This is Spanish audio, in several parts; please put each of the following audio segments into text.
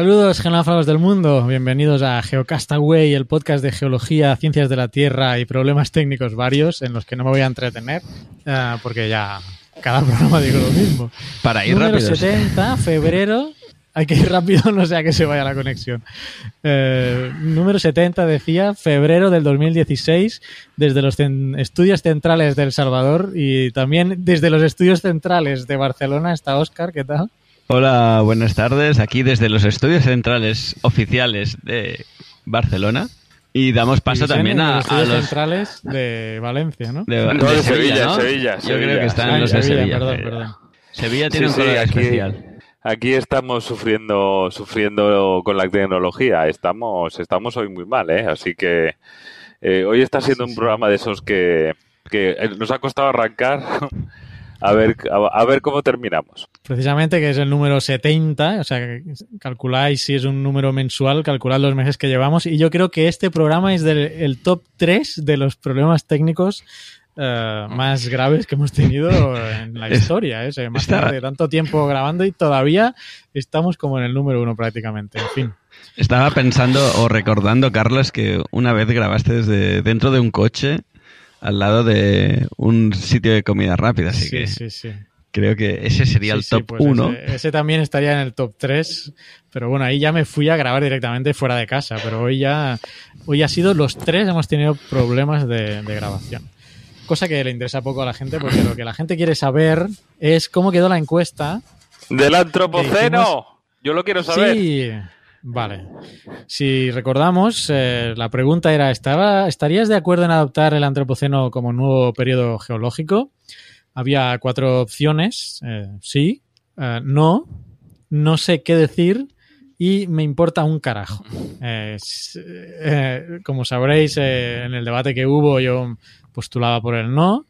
Saludos geonáfragos del mundo, bienvenidos a Geocastaway, el podcast de geología, ciencias de la Tierra y problemas técnicos varios en los que no me voy a entretener eh, porque ya cada programa digo lo mismo. Para ir Número rápido. 70, febrero, hay que ir rápido, no sea que se vaya la conexión. Eh, número 70 decía, febrero del 2016, desde los cen- estudios centrales de El Salvador y también desde los estudios centrales de Barcelona está Óscar, ¿qué tal? Hola, buenas tardes. Aquí desde los estudios centrales oficiales de Barcelona. Y damos paso también a, los a los centrales de Valencia, ¿no? de, No, de de Sevilla, Sevilla, ¿no? Sevilla, Yo Sevilla. creo que están Ah, los de Sevilla, Sevilla. perdón, Sevilla. perdón. Sevilla tiene Sí, un sí, color aquí- especial. Aquí estamos sufriendo, sufriendo con la tecnología. Estamos, estamos hoy muy mal, ¿eh? Así que eh, hoy está siendo un programa de esos que, que eh, nos ha costado arrancar. A ver, a, a ver cómo terminamos. Precisamente que es el número 70, o sea, que calculáis si es un número mensual, calculad los meses que llevamos y yo creo que este programa es del el top 3 de los problemas técnicos eh, más graves que hemos tenido en la historia. ¿eh? O sea, imagínate, está- tanto tiempo grabando y todavía estamos como en el número uno prácticamente. En fin. Estaba pensando o recordando, Carlos, que una vez grabaste desde dentro de un coche al lado de un sitio de comida rápida, así sí, que sí, sí. creo que ese sería Sí, el sí, top pues 1. Ese, ese también estaría en el top 3, pero bueno, ahí ya me fui a grabar directamente fuera de casa, pero hoy ya hoy ha sido los tres hemos tenido problemas de, de grabación. Cosa que le interesa poco a la gente porque lo que la gente quiere saber es cómo quedó la encuesta. ¡Del antropoceno! hicimos- Yo lo quiero saber. Sí, vale. Si recordamos, eh, la pregunta era, ¿estaba, ¿estarías de acuerdo en adoptar el antropoceno como nuevo periodo geológico? Había cuatro opciones, eh, sí, eh, no, no sé qué decir y me importa un carajo. Como sabréis, en el debate que hubo yo postulaba por el no,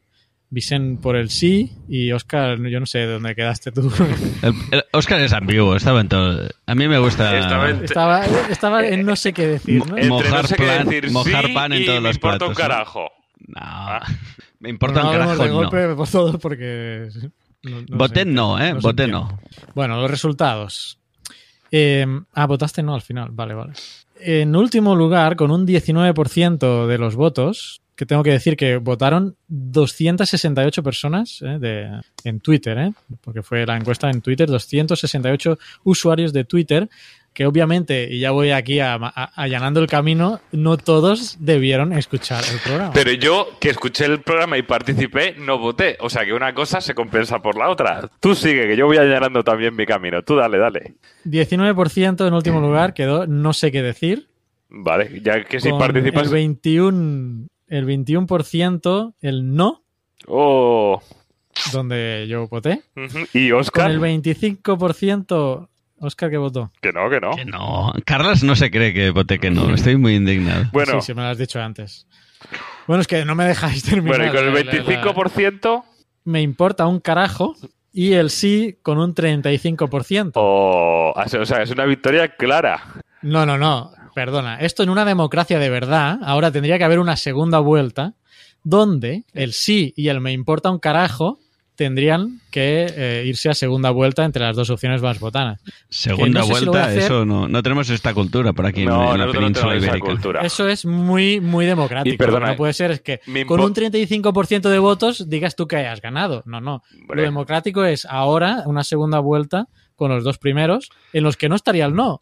Vicent por el sí y Oscar, yo no sé dónde quedaste tú. El- el Oscar es ambiguo, estaba en todo. A mí me gusta. Estaba en- Estaba, estaba en no sé qué decir, ¿no? Eh, Entre Mojar no sé qué plan- decir mojar sí pan en y todos me los importa un platos, ¿no? carajo. No, me importa no un carajo. de no. golpe por todos porque... no- no Voté sé. no, ¿eh? Voté qué. no. Bueno, los resultados. Eh, ah, votaste no al final. Vale, vale. En último lugar, con un 19% de los votos, que tengo que decir que votaron 268 personas eh, de, en Twitter, ¿eh? porque fue la encuesta en Twitter, 268 usuarios de Twitter, que obviamente, y ya voy aquí a- a- allanando el camino, no todos debieron escuchar el programa. Pero yo, que escuché el programa y participé, no voté. O sea que una cosa se compensa por la otra. Tú sigue, que yo voy allanando también mi camino. Tú dale, dale. 19% en último lugar quedó no sé qué decir. Vale, ya que si participas... El 21%, el 21% el no, Oh. donde yo voté. Y Con Oscar, el 25%, Oscar que votó. que no, que no. Que no. Carlos no se cree que voté que no. Estoy muy indignado. Bueno, Sí, sí, me lo has dicho antes. Bueno, es que no me dejáis terminar. bueno, y con el La- la- la- 25%... Me importa un carajo. Y el sí con un 35%. Oh, o sea, es una victoria clara. No, no, no. Perdona. Esto en una democracia de verdad, ahora tendría que haber una segunda vuelta donde el sí y el me importa un carajo tendrían que eh, irse a segunda vuelta entre las dos opciones más votadas. Segunda no sé vuelta, eso no. No tenemos esta cultura por aquí en- no, en, la nosotros no península ibérica. cultura. Eso es muy, muy democrático. Y perdona, Lo que no puede ser es que me con un 35% de votos digas tú que hayas ganado. No, no. Lo democrático es ahora una segunda vuelta con los dos primeros en los que no estaría el no.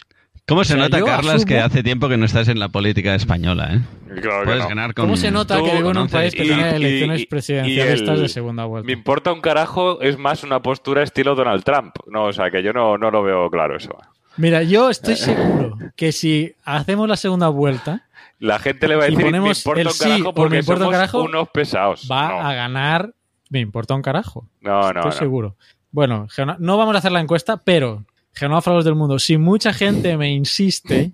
¿Cómo se O sea, nota, Carlas, que asumo- hace tiempo que no estás en la política española, eh? Claro que Puedes no. ganar con... ¿Cómo se nota Tú que vivo en un país que y- tiene elecciones y- y el- de segunda vuelta? Me importa un carajo es más una postura estilo Donald Trump. No, o sea, que yo no, no lo veo claro eso. Mira, yo estoy seguro que si hacemos la segunda vuelta, La gente le va a decir, me ponemos importa el un sí carajo porque me importa un somos carajo, unos pesados. va no, a ganar. Me importa un carajo. no, no, Estoy no. seguro. Bueno, no vamos a hacer la encuesta, pero Genófagos del mundo, si mucha gente me insiste,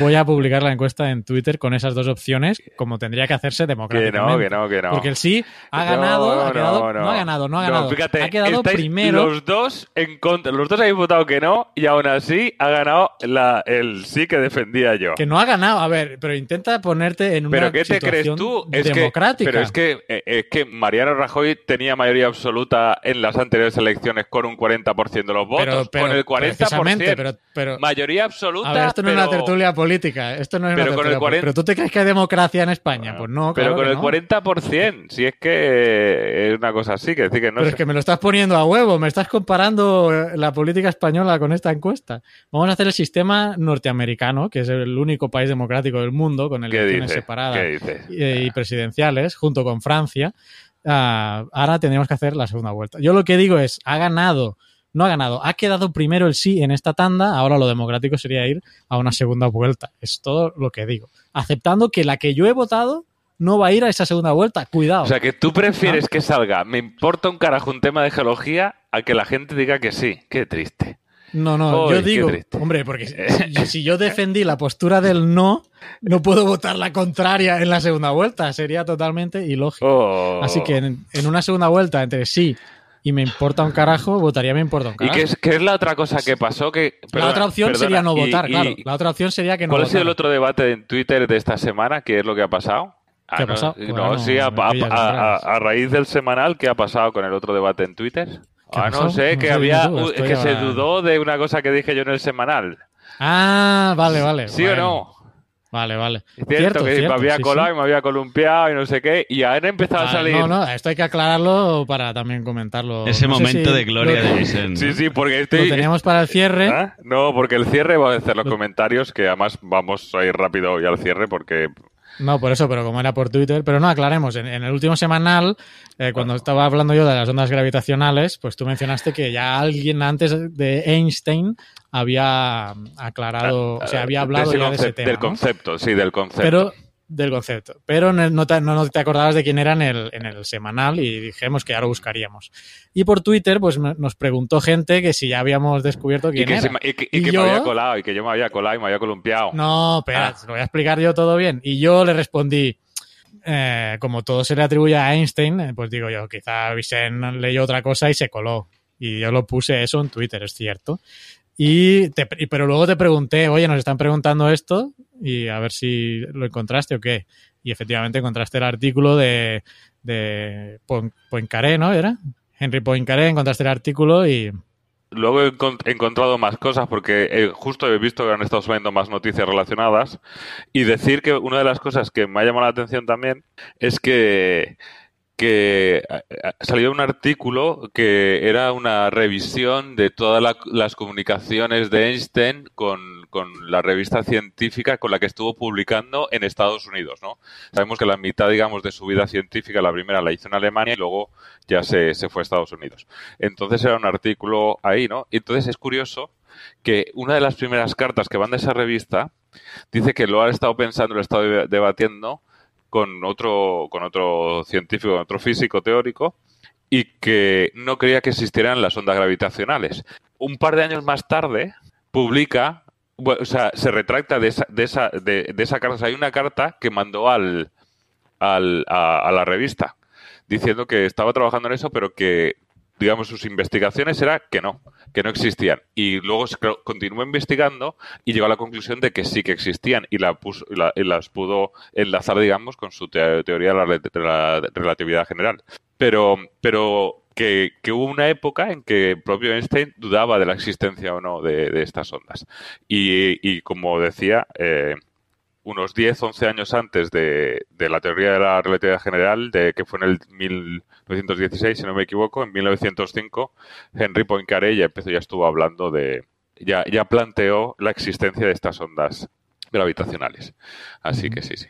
voy a publicar la encuesta en Twitter con esas dos opciones, como tendría que hacerse Que democráticamente. no, que no, que no. Porque el sí ha No, ganado, ha no, quedado- no. no, ha ganado, no ha ganado. fíjate, ha quedado primero. Los dos en contra. Los dos habéis votado que no y aún así ha ganado la, el sí que defendía yo. Que no ha ganado. A ver, pero intenta ponerte en una ¿Pero qué te crees tú? Es que, pero es que, eh, es que Mariano Rajoy tenía mayoría absoluta en las anteriores elecciones con un 40% de los votos. Pero- pero- con el 40%. precisamente, pero- pero- mayoría absoluta. A ver, esto no es una tertulia política. Esto no es pero una con el 40 Pero tú te crees que hay democracia en España. pues no, Pero claro con el no. 40%, si es que es una cosa así, que decir que no Pero sé. es que me lo estás poniendo a huevo, me estás comparando eh, la política española con esta encuesta. Vamos a hacer el sistema norteamericano, que es el único país democrático del mundo, con ¿Qué elecciones separadas eh, y presidenciales, junto con Francia. Ah, ahora tendríamos que hacer la segunda vuelta. Yo lo que digo es, ha ganado, no ha ganado, ha quedado primero el sí en esta tanda, ahora lo democrático sería ir a una segunda vuelta. Es todo lo que digo. Aceptando que la que yo he votado no va a ir a esa segunda vuelta. Cuidado. O sea, que tú prefieres ¿No? que salga, me importa un carajo un tema de geología, a que la gente diga que sí. Qué triste. No, no, yo digo, hombre, porque si, si yo defendí la postura del no, no puedo votar la contraria en la segunda vuelta. Sería totalmente ilógico. Oh. Así que en, en una segunda vuelta entre sí y me importa un carajo, votaría me importa un ¿Y carajo. qué es, qué es la otra cosa que pasó? Que, la otra opción perdona, sería no y- votar, y- claro. La otra opción sería que no ¿Cuál ha sido el otro debate en Twitter de esta semana? ¿Qué es lo que ha pasado? ¿Qué ha no, pasado? No, Bueno, sí, a, raíz del semanal, ¿qué ha pasado con el otro debate en Twitter? ¿Qué ha Ah, no sé, No que había, tú, que se dudó de una cosa que dije yo en el semanal. Ah, vale, vale. ¿Sí o no? Vale, vale. Es cierto, que cierto, me había sí, colado sí. y me había columpiado y no sé qué, y ahora ha empezado a Ah, salir. No, no, esto hay que aclararlo para también comentarlo. Ese No momento si de gloria lo- de Vicente. Sí, sí, porque Lo estoy. teníamos para el cierre. ¿Ah? No, porque el cierre va a hacer los comentarios, que además vamos a ir rápido hoy al cierre, porque No, por eso, pero como era por Twitter. Pero no, aclaremos. En, en el último semanal, eh, cuando estaba hablando yo de las ondas gravitacionales, pues tú mencionaste que ya alguien antes de Einstein había aclarado, o sea, había hablado ese ya de ese tema. del ¿no? concepto, sí, del concepto. Pero del concepto. Pero no, te, no te acordabas de quién era en el, en el semanal y dijimos que ya lo buscaríamos. Y por Twitter, pues nos preguntó gente que si ya habíamos descubierto y quién que, era. se y que- y Y que yo- me había colado, y que yo me había colado y me había columpiado. No, espera, Ah. lo voy a explicar yo todo bien. Y yo le respondí, eh, como todo se le atribuye a Einstein, eh, pues digo yo, quizá Vicente leyó otra cosa y se coló. Y yo lo puse eso en Twitter, es cierto. Y te- pero luego te pregunté, oye, nos están preguntando esto y a ver si lo encontraste o qué. Y efectivamente encontraste el artículo de, de Poincaré, ¿no? ¿Era? Henry Poincaré, encontraste el artículo y... Luego he encontrado más cosas porque eh, justo he visto que han estado subiendo más noticias relacionadas y decir que una de las cosas que me ha llamado la atención también es que que salió un artículo que era una revisión de todas la- las comunicaciones de Einstein con, con la revista científica con la que estuvo publicando en Estados Unidos, ¿no? Sabemos que la mitad, digamos, de su vida científica, la primera la hizo en Alemania y luego ya se, se fue a Estados Unidos. Entonces era un artículo ahí, ¿no? Y entonces es curioso que una de las primeras cartas que van de esa revista dice que lo ha estado pensando, lo ha estado deba- debatiendo con otro, con otro científico, con otro físico teórico, y que no creía que existieran las ondas gravitacionales. Un par de años más tarde, publica, o sea, se retracta de esa, de esa, de, esa carta. Hay una carta que mandó al, al, a la revista diciendo que estaba trabajando en eso, pero que, digamos, sus investigaciones era que no, que no existían. Y luego se continuó investigando y llegó a la conclusión de que sí que existían y, la puso- y la- las pudo enlazar, digamos, con su te- teoría de la, relatividad general. Pero, pero que, que hubo una época en que el propio Einstein dudaba de la existencia o no de, de estas ondas. Y, y como decía, eh, unos 10, 11 años antes de, de la teoría de la relatividad general, de que fue en el 1916, si no me equivoco, en 1905, Henry Poincaré ya empezó, ya estuvo hablando de, ya, ya planteó la existencia de estas ondas gravitacionales. Así que sí, sí.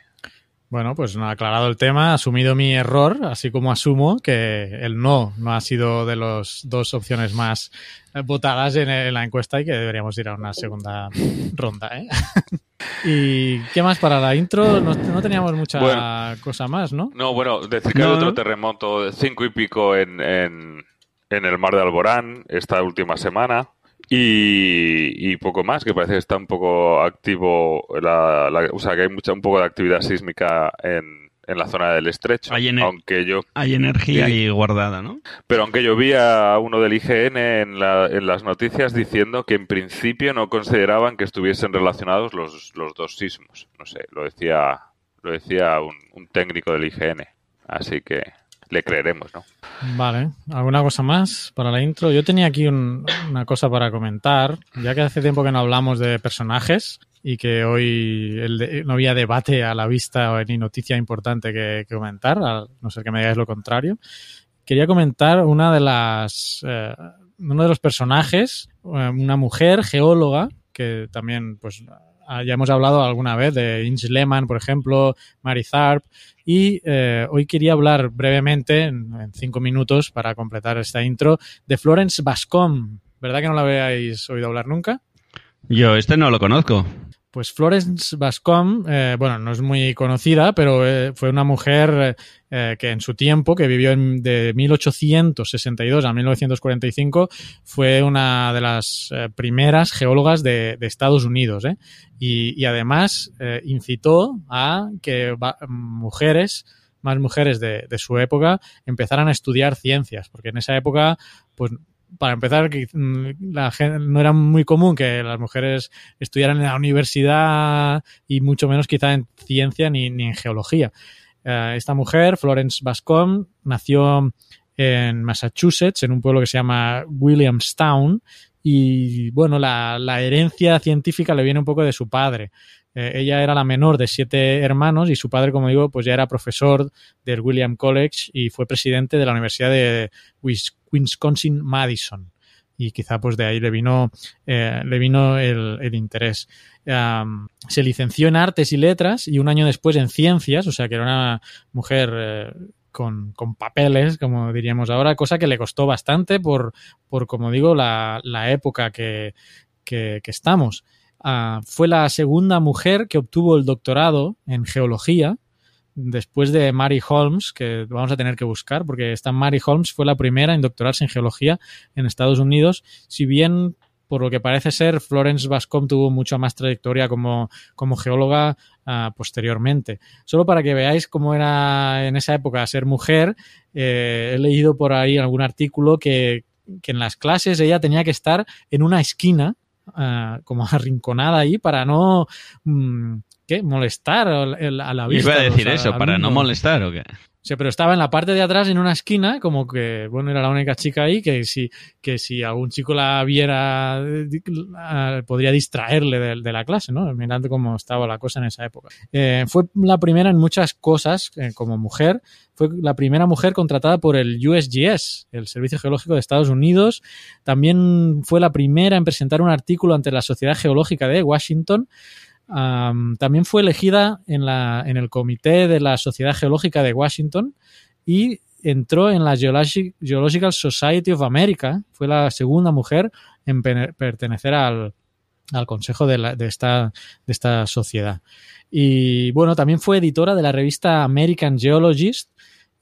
Bueno, pues no ha aclarado el tema, asumido mi error, así como asumo que el no no ha sido de las dos opciones más eh, votadas en, en, la encuesta y que deberíamos ir a una segunda ronda. ¿eh? ¿Y qué más para la intro? No, no teníamos mucha bueno, cosa más, ¿no? No, bueno, decir que no, hay otro terremoto de cinco y pico en, en, en el mar de Alborán esta última semana. Y, y, poco más, que parece que está un poco activo, la, la, o sea, que hay mucha, un poco de actividad sísmica en, en la zona del estrecho. Hay, aunque yo, hay energía ahí guardada, ¿no? Pero aunque yo vi a uno del IGN en, la, en las noticias diciendo que en principio no consideraban que estuviesen relacionados los, los dos sismos. No sé, lo decía, lo decía un, un técnico del IGN. Así que le creeremos, ¿no? Vale, ¿alguna cosa más para la intro? Yo tenía aquí un, una cosa para comentar, ya que hace tiempo que no hablamos de personajes y que hoy el de, no había debate a la vista ni noticia importante que, comentar, no ser que me digáis lo contrario. Quería comentar una de las eh, uno de los personajes, eh, una mujer geóloga que también pues ya hemos hablado alguna vez de Inge Lehmann, por ejemplo, Mary Tharp, y eh, hoy quería hablar brevemente, en, en, cinco minutos, para completar esta intro, de Florence Bascom. ¿Verdad que no la habéis oído hablar nunca? Yo este no lo conozco. Pues Florence Bascom, eh, bueno, no es muy conocida, pero eh, fue una mujer eh, que en su tiempo, que vivió en, de 1862 a 1945, fue una de las primeras geólogas de, de Estados Unidos. Y, y, además incitó a que mujeres, más mujeres de, de su época, empezaran a estudiar ciencias, porque en esa época, pues para empezar, gente, no era muy común que las mujeres estudiaran en la universidad y mucho menos quizá en ciencia ni, ni en geología. Uh, esta mujer, Florence Bascom, nació en Massachusetts, en un pueblo que se llama Williamstown, y bueno, la, la herencia científica le viene un poco de su padre. Eh, ella era la menor de siete hermanos y su padre, como digo, pues ya era profesor del William College y fue presidente de la Universidad de Wisconsin Madison. Y quizá pues de ahí le vino, eh, le vino el, el interés. Se licenció en artes y letras y un año después en ciencias, o sea que era una mujer eh, con, con, papeles, como diríamos ahora, cosa que le costó bastante por, por como digo, la, la época que, que estamos. Uh, fue la segunda mujer que obtuvo el doctorado en geología después de Mary Holmes, que vamos a tener que buscar, porque esta Mary Holmes fue la primera en doctorarse en geología en Estados Unidos, si bien por lo que parece ser, Florence Bascom tuvo mucha más trayectoria como, como geóloga uh, posteriormente. Solo para que veáis cómo era en esa época ser mujer, eh, he leído por ahí algún artículo que, que en las clases ella tenía que estar en una esquina uh, como arrinconada ahí para no mmm, ¿qué? molestar a la vista. Iba a decir eso, para no molestar o qué. Sea, pero estaba en la parte de atrás en una esquina, como que, bueno, era la única chica ahí, que si, que si algún chico la viera, podría distraerle de, de la clase, ¿no? Mirando cómo estaba la cosa en esa época. Eh, fue la primera en muchas cosas, eh, como mujer, fue la primera mujer contratada por el USGS, el Servicio Geológico de Estados Unidos. También fue la primera en presentar un artículo ante la Sociedad Geológica de Washington. También fue elegida en, la, en el comité de la Sociedad Geológica de Washington y entró en la Geologic, Geological Society of America. Fue la segunda mujer en pertenecer al, al consejo de, la, de, esta, de esta sociedad. Y bueno, también fue editora de la revista American Geologist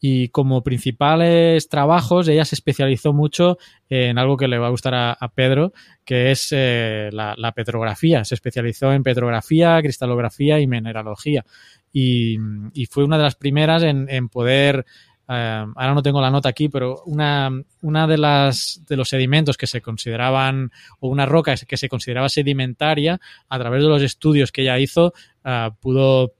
y como principales trabajos ella se especializó mucho en algo que le va a gustar a, Pedro, que es eh, la, petrografía. Se especializó en petrografía, cristalografía y mineralogía. Y, fue una de las primeras en, en poder Uh, ahora no tengo la nota aquí, pero una, una de las de los sedimentos que se consideraban o una roca que se consideraba sedimentaria a través de los estudios que ella hizo uh, pudo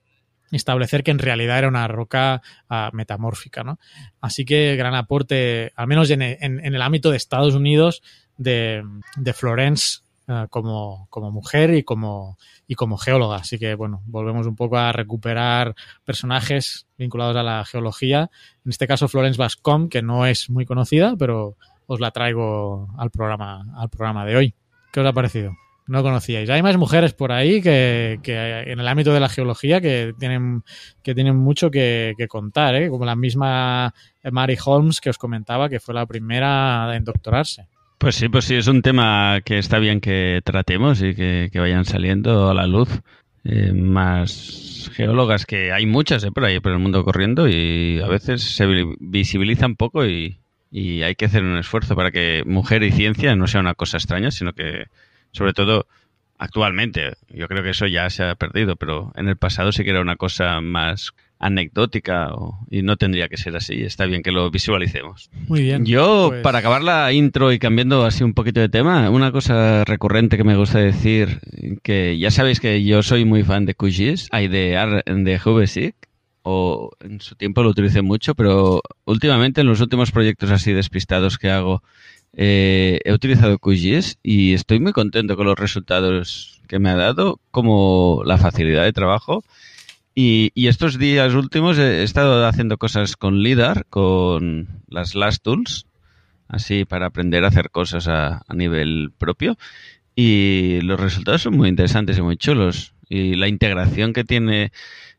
establecer que en realidad era una roca uh, metamórfica, ¿no? Así que gran aporte, al menos en, en, en el ámbito de Estados Unidos, de, de Florence como, como, mujer y como, y como geóloga. Así que, bueno, volvemos un poco a recuperar personajes vinculados a la geología. En este caso, Florence Bascom, que no es muy conocida, pero os la traigo al programa, al programa de hoy. ¿Qué os ha parecido? No conocíais. Hay más mujeres por ahí que, que en el ámbito de la geología que tienen, que tienen mucho que, contar, ¿eh? como la misma Mary Holmes que os comentaba que fue la primera en doctorarse. Pues sí, pues sí, es un tema que está bien que tratemos y que, vayan saliendo a la luz eh, más geólogas, que hay muchas eh, por ahí por el mundo corriendo y a veces se vi- visibilizan poco y hay que hacer un esfuerzo para que mujer y ciencia no sea una cosa extraña, sino que, sobre todo, actualmente, yo creo que eso ya se ha perdido, pero en el pasado sí que era una cosa más anecdótica o- y no tendría que ser así. Está bien que lo visualicemos. Muy bien. Yo, Pues- para acabar la intro y cambiando así un poquito de tema, una cosa recurrente que me gusta decir, que ya sabéis que yo soy muy fan de QGIS, hay de, Ar- de GVSIC, o en su tiempo lo utilicé mucho, pero últimamente en los últimos proyectos así despistados que hago, eh, he utilizado QGIS y estoy muy contento con los resultados que me ha dado, como la facilidad de trabajo. Y, estos días últimos he estado haciendo cosas con LIDAR, con las Last Tools, así para aprender a hacer cosas a, nivel propio. Y los resultados son muy interesantes y muy chulos. Y la integración que tiene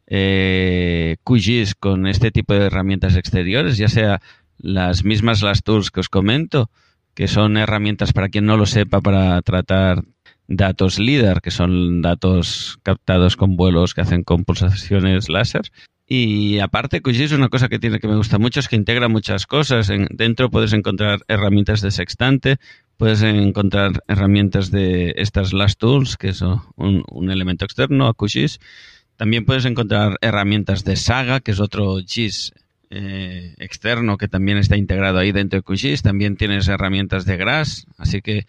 eh, QGIS con este tipo de herramientas exteriores, ya sea las mismas Last Tools que os comento, que son herramientas para quien no lo sepa para tratar datos LIDAR, que son datos captados con vuelos que hacen con pulsaciones láser. Y aparte, QGIS es una cosa que tiene que me gusta mucho, es que integra muchas cosas. En- dentro puedes encontrar herramientas de sextante, puedes encontrar herramientas de estas Last Tools, que es un, un elemento externo a QGIS. También puedes encontrar herramientas de Saga, que es otro GIS eh, externo que también está integrado ahí dentro de QGIS. También tienes herramientas de GRASS, así que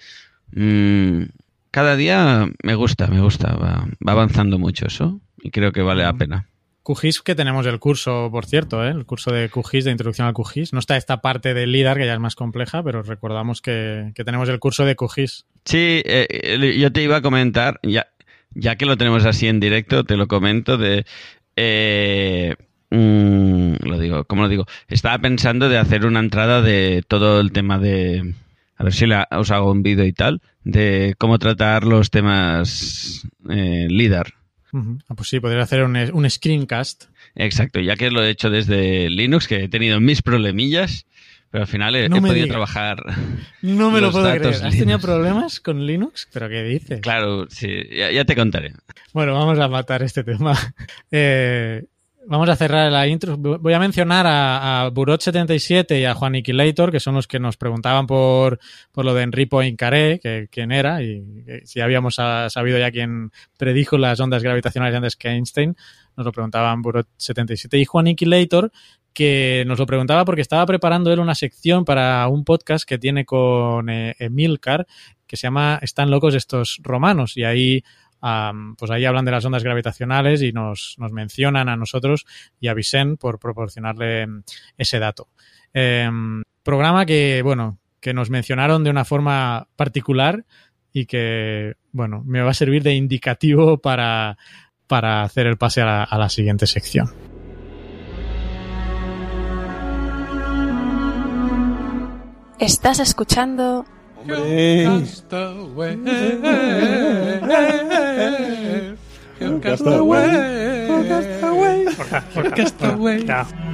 mm, cada día me gusta, me gusta, va, va avanzando mucho eso y creo que vale la pena. QGIS que tenemos el curso, por cierto, ¿eh? el curso de QGIS, de introducción al QGIS. No está esta parte del LIDAR, que ya es más compleja, pero recordamos que, que tenemos el curso de QGIS. Sí, eh, eh, yo te iba a comentar, ya, ya que lo tenemos así en directo, te lo comento de... eh, mm, lo digo, ¿cómo lo digo? Estaba pensando de hacer una entrada de todo el tema de... A ver si la- os hago un vídeo y tal, de cómo tratar los temas eh, LIDAR. Ah, pues sí, podría hacer un, un screencast. Exacto, ya que lo he hecho desde Linux, que he tenido mis problemillas, pero al final he, No he podido digas. trabajar. No me lo puedo creer. ¿Has Linux. tenido problemas con Linux? ¿Pero qué dices? Claro, sí, ya, ya te contaré. Bueno, vamos a matar este tema. Eh, vamos a cerrar la intro. Voy a mencionar a, a Burot77 y a Juan Iquilator, que son los que nos preguntaban por, por lo de Henri Poincaré, que quién era, y que si habíamos ah, sabido ya quién predijo las ondas gravitacionales antes que Einstein. Nos lo preguntaban Burot77 y Juan Iquilator, que nos lo preguntaba porque estaba preparando él una sección para un podcast que tiene con eh, Emilcar, que se llama Están locos estos romanos, y ahí Pues ahí hablan de las ondas gravitacionales y nos, nos mencionan a nosotros y a Vicent por proporcionarle mm, ese dato. Em, programa que, bueno, que nos mencionaron de una forma particular y que, bueno, me va a servir de indicativo para, para hacer el pase a la siguiente sección. Estás escuchando Ya.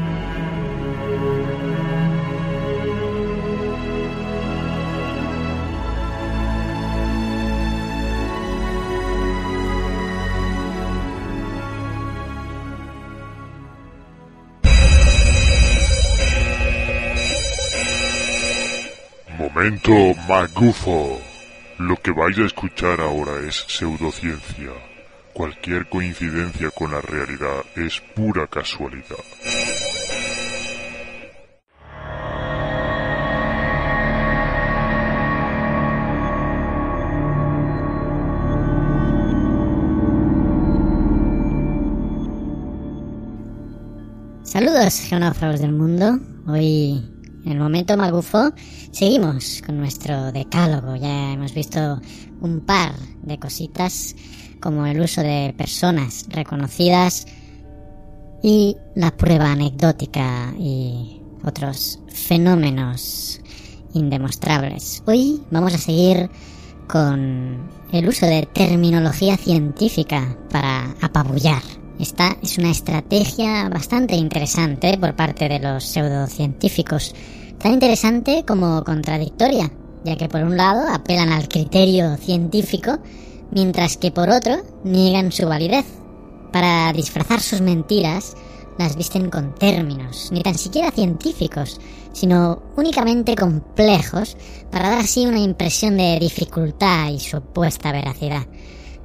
Momento magufo. Lo que vais a escuchar ahora es pseudociencia. Cualquier coincidencia con la realidad es pura casualidad. Saludos, geonáufragos del mundo. Hoy, en el momento magufo, seguimos con nuestro decálogo. Ya hemos visto un par de cositas, como el uso de personas reconocidas y la prueba anecdótica y otros fenómenos indemostrables. Hoy vamos a seguir con el uso de terminología científica para apabullar. Esta es una estrategia bastante interesante por parte de los pseudocientíficos, tan interesante como contradictoria, ya que por un lado apelan al criterio científico, mientras que por otro niegan su validez. Para disfrazar sus mentiras, las visten con términos, ni tan siquiera científicos, sino únicamente complejos, para dar así una impresión de dificultad y supuesta veracidad.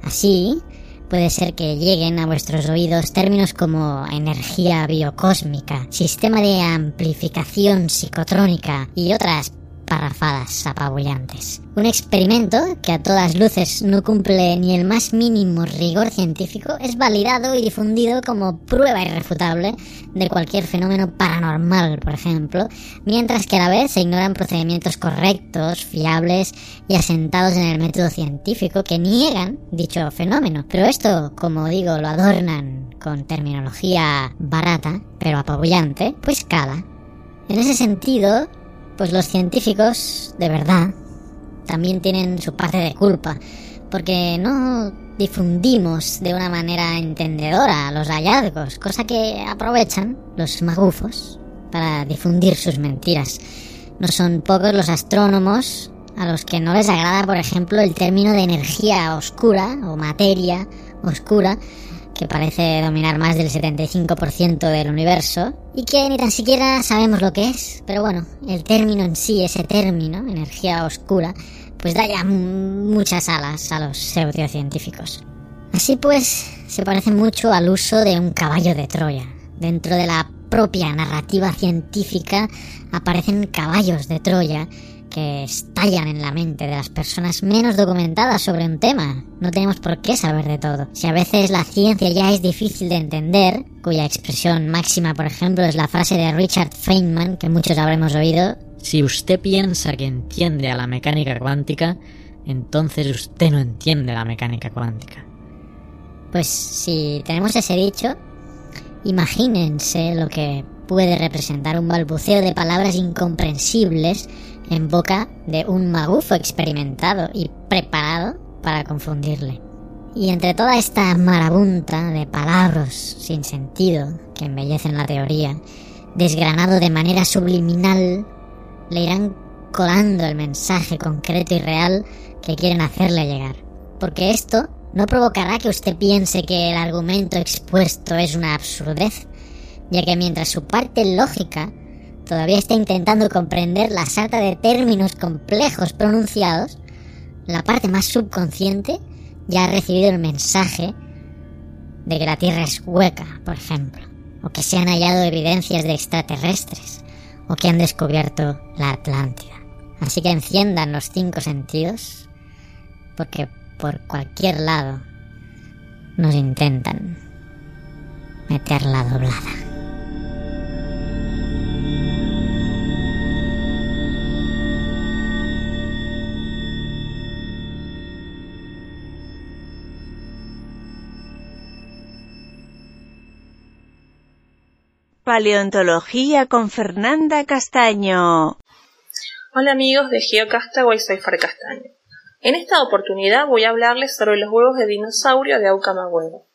Así, puede ser que lleguen a vuestros oídos términos como energía biocósmica, sistema de amplificación psicotrónica y otras parrafadas apabullantes. Un experimento que a todas luces no cumple ni el más mínimo rigor científico es validado y difundido como prueba irrefutable de cualquier fenómeno paranormal, por ejemplo, mientras que a la vez se ignoran procedimientos correctos, fiables y asentados en el método científico que niegan dicho fenómeno. Pero esto, como digo, lo adornan con terminología barata, pero apabullante, pues cala. En ese sentido, pues los científicos, de verdad, también tienen su parte de culpa, porque no difundimos de una manera entendedora los hallazgos, cosa que aprovechan los magufos para difundir sus mentiras. No son pocos los astrónomos a los que no les agrada, por ejemplo, el término de energía oscura o materia oscura, que parece dominar más del 75% del universo y que ni tan siquiera sabemos lo que es. Pero bueno, el término en sí, ese término, energía oscura, pues da ya muchas alas a los pseudocientíficos. Así pues, se parece mucho al uso de un caballo de Troya. Dentro de la propia narrativa científica aparecen caballos de Troya estallan en la mente de las personas menos documentadas sobre un tema. No tenemos por qué saber de todo. Si a veces la ciencia ya es difícil de entender, cuya expresión máxima, por ejemplo, es la frase de Richard Feynman, que muchos habremos oído, si usted piensa que entiende a la mecánica cuántica, entonces usted no entiende la mecánica cuántica. Pues si tenemos ese dicho, imagínense lo que puede representar un balbuceo de palabras incomprensibles en boca de un magufo experimentado y preparado para confundirle. Y entre toda esta marabunta de palabras sin sentido que embellecen la teoría, desgranado de manera subliminal, le irán colando el mensaje concreto y real que quieren hacerle llegar. Porque esto no provocará que usted piense que el argumento expuesto es una absurdez, ya que mientras su parte lógica todavía está intentando comprender la sarta de términos complejos pronunciados, la parte más subconsciente ya ha recibido el mensaje de que la Tierra es hueca, por ejemplo, o que se han hallado evidencias de extraterrestres, o que han descubierto la Atlántida. Así que enciendan los cinco sentidos, porque por cualquier lado nos intentan meter la doblada. Paleontología con Fernanda Castaño. Hola amigos de GeoCastaway, soy Far Castaño. En esta oportunidad voy a hablarles sobre los huevos de dinosaurio de Aucamahuevo.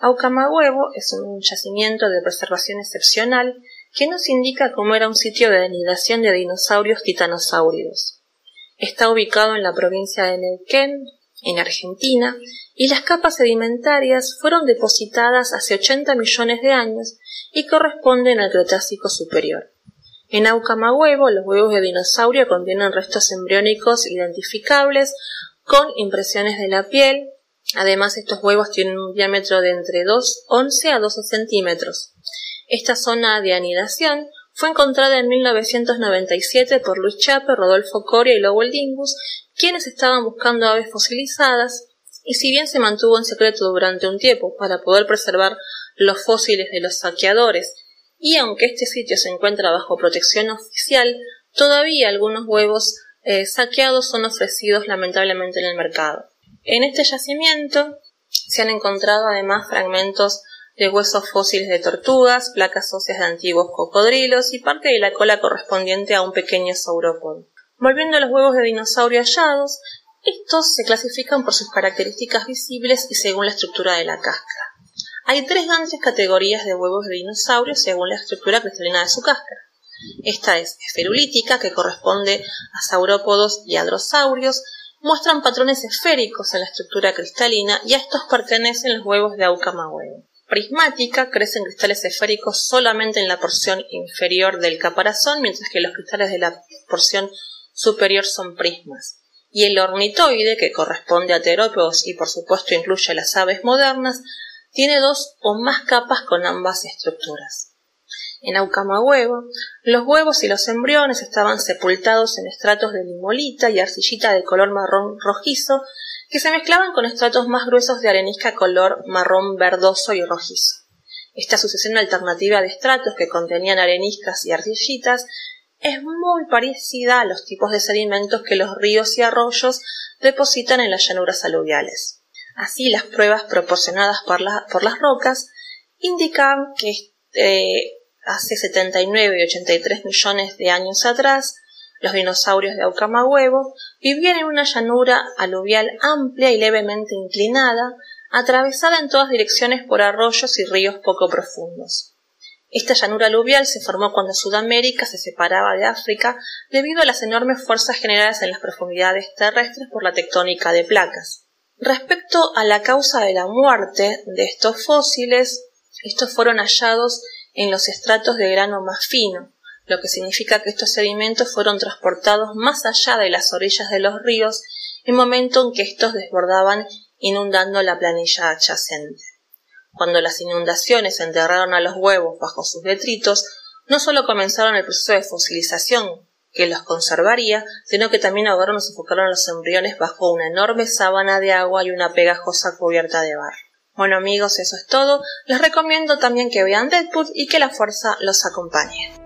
Aucamahuevo es un yacimiento de preservación excepcional que nos indica cómo era un sitio de anidación de dinosaurios titanosáuridos. Está ubicado en la provincia de Neuquén, en Argentina, y las capas sedimentarias fueron depositadas hace 80 millones de años y corresponden al Cretácico superior. En Aucamahuevo, los huevos de dinosaurio contienen restos embriónicos identificables con impresiones de la piel. Además, estos huevos tienen un diámetro de entre 2, 11 a 12 centímetros. Esta zona de anidación fue encontrada en 1997 por Luis Chape, Rodolfo Coria y Lowell Dingus, quienes estaban buscando aves fosilizadas, y si bien se mantuvo en secreto durante un tiempo para poder preservar los fósiles de los saqueadores, y aunque este sitio se encuentra bajo protección oficial, todavía algunos huevos eh, saqueados son ofrecidos lamentablemente en el mercado. En este yacimiento se han encontrado además fragmentos de huesos fósiles de tortugas, placas óseas de antiguos cocodrilos y parte de la cola correspondiente a un pequeño saurópodo. Volviendo a los huevos de dinosaurio hallados, Estos se clasifican por sus características visibles y según la estructura de la cáscara. Hay tres grandes categorías de huevos de dinosaurios según la estructura cristalina de su cáscara. Esta es esferulítica, que corresponde a saurópodos y adrosaurios, muestran patrones esféricos en la estructura cristalina y a estos pertenecen los huevos de huevo. Prismática, crecen cristales esféricos solamente en la porción inferior del caparazón, mientras que los cristales de la porción superior son prismas. Y el ornitoide, que corresponde a terópodos y por supuesto incluye a las aves modernas, tiene dos o más capas con ambas estructuras. En Aucamahuevo, los huevos y los embriones estaban sepultados en estratos de limolita y arcillita de color marrón rojizo que se mezclaban con estratos más gruesos de arenisca color marrón verdoso y rojizo. Esta sucesión alternativa de estratos que contenían areniscas y arcillitas es muy parecida a los tipos de sedimentos que los ríos y arroyos depositan en las llanuras aluviales. Así, las pruebas proporcionadas por, las rocas indican que eh, hace 79 y 83 millones de años atrás, los dinosaurios de Aucamahuevo vivían en una llanura aluvial amplia y levemente inclinada, atravesada en todas direcciones por arroyos y ríos poco profundos. Esta llanura aluvial se formó cuando Sudamérica se separaba de África debido a las enormes fuerzas generadas en las profundidades terrestres por la tectónica de placas. Respecto a la causa de la muerte de estos fósiles, estos fueron hallados en los estratos de grano más fino, lo que significa que estos sedimentos fueron transportados más allá de las orillas de los ríos en momento en que estos desbordaban inundando la planilla adyacente. Cuando las inundaciones enterraron a los huevos bajo sus detritos, no solo comenzaron el proceso de fosilización que los conservaría, sino que también ahogaron o sofocaron los embriones bajo una enorme sábana de agua y una pegajosa cubierta de barro. Bueno amigos, eso es todo. Les recomiendo también que vean Deadpool y que la fuerza los acompañe.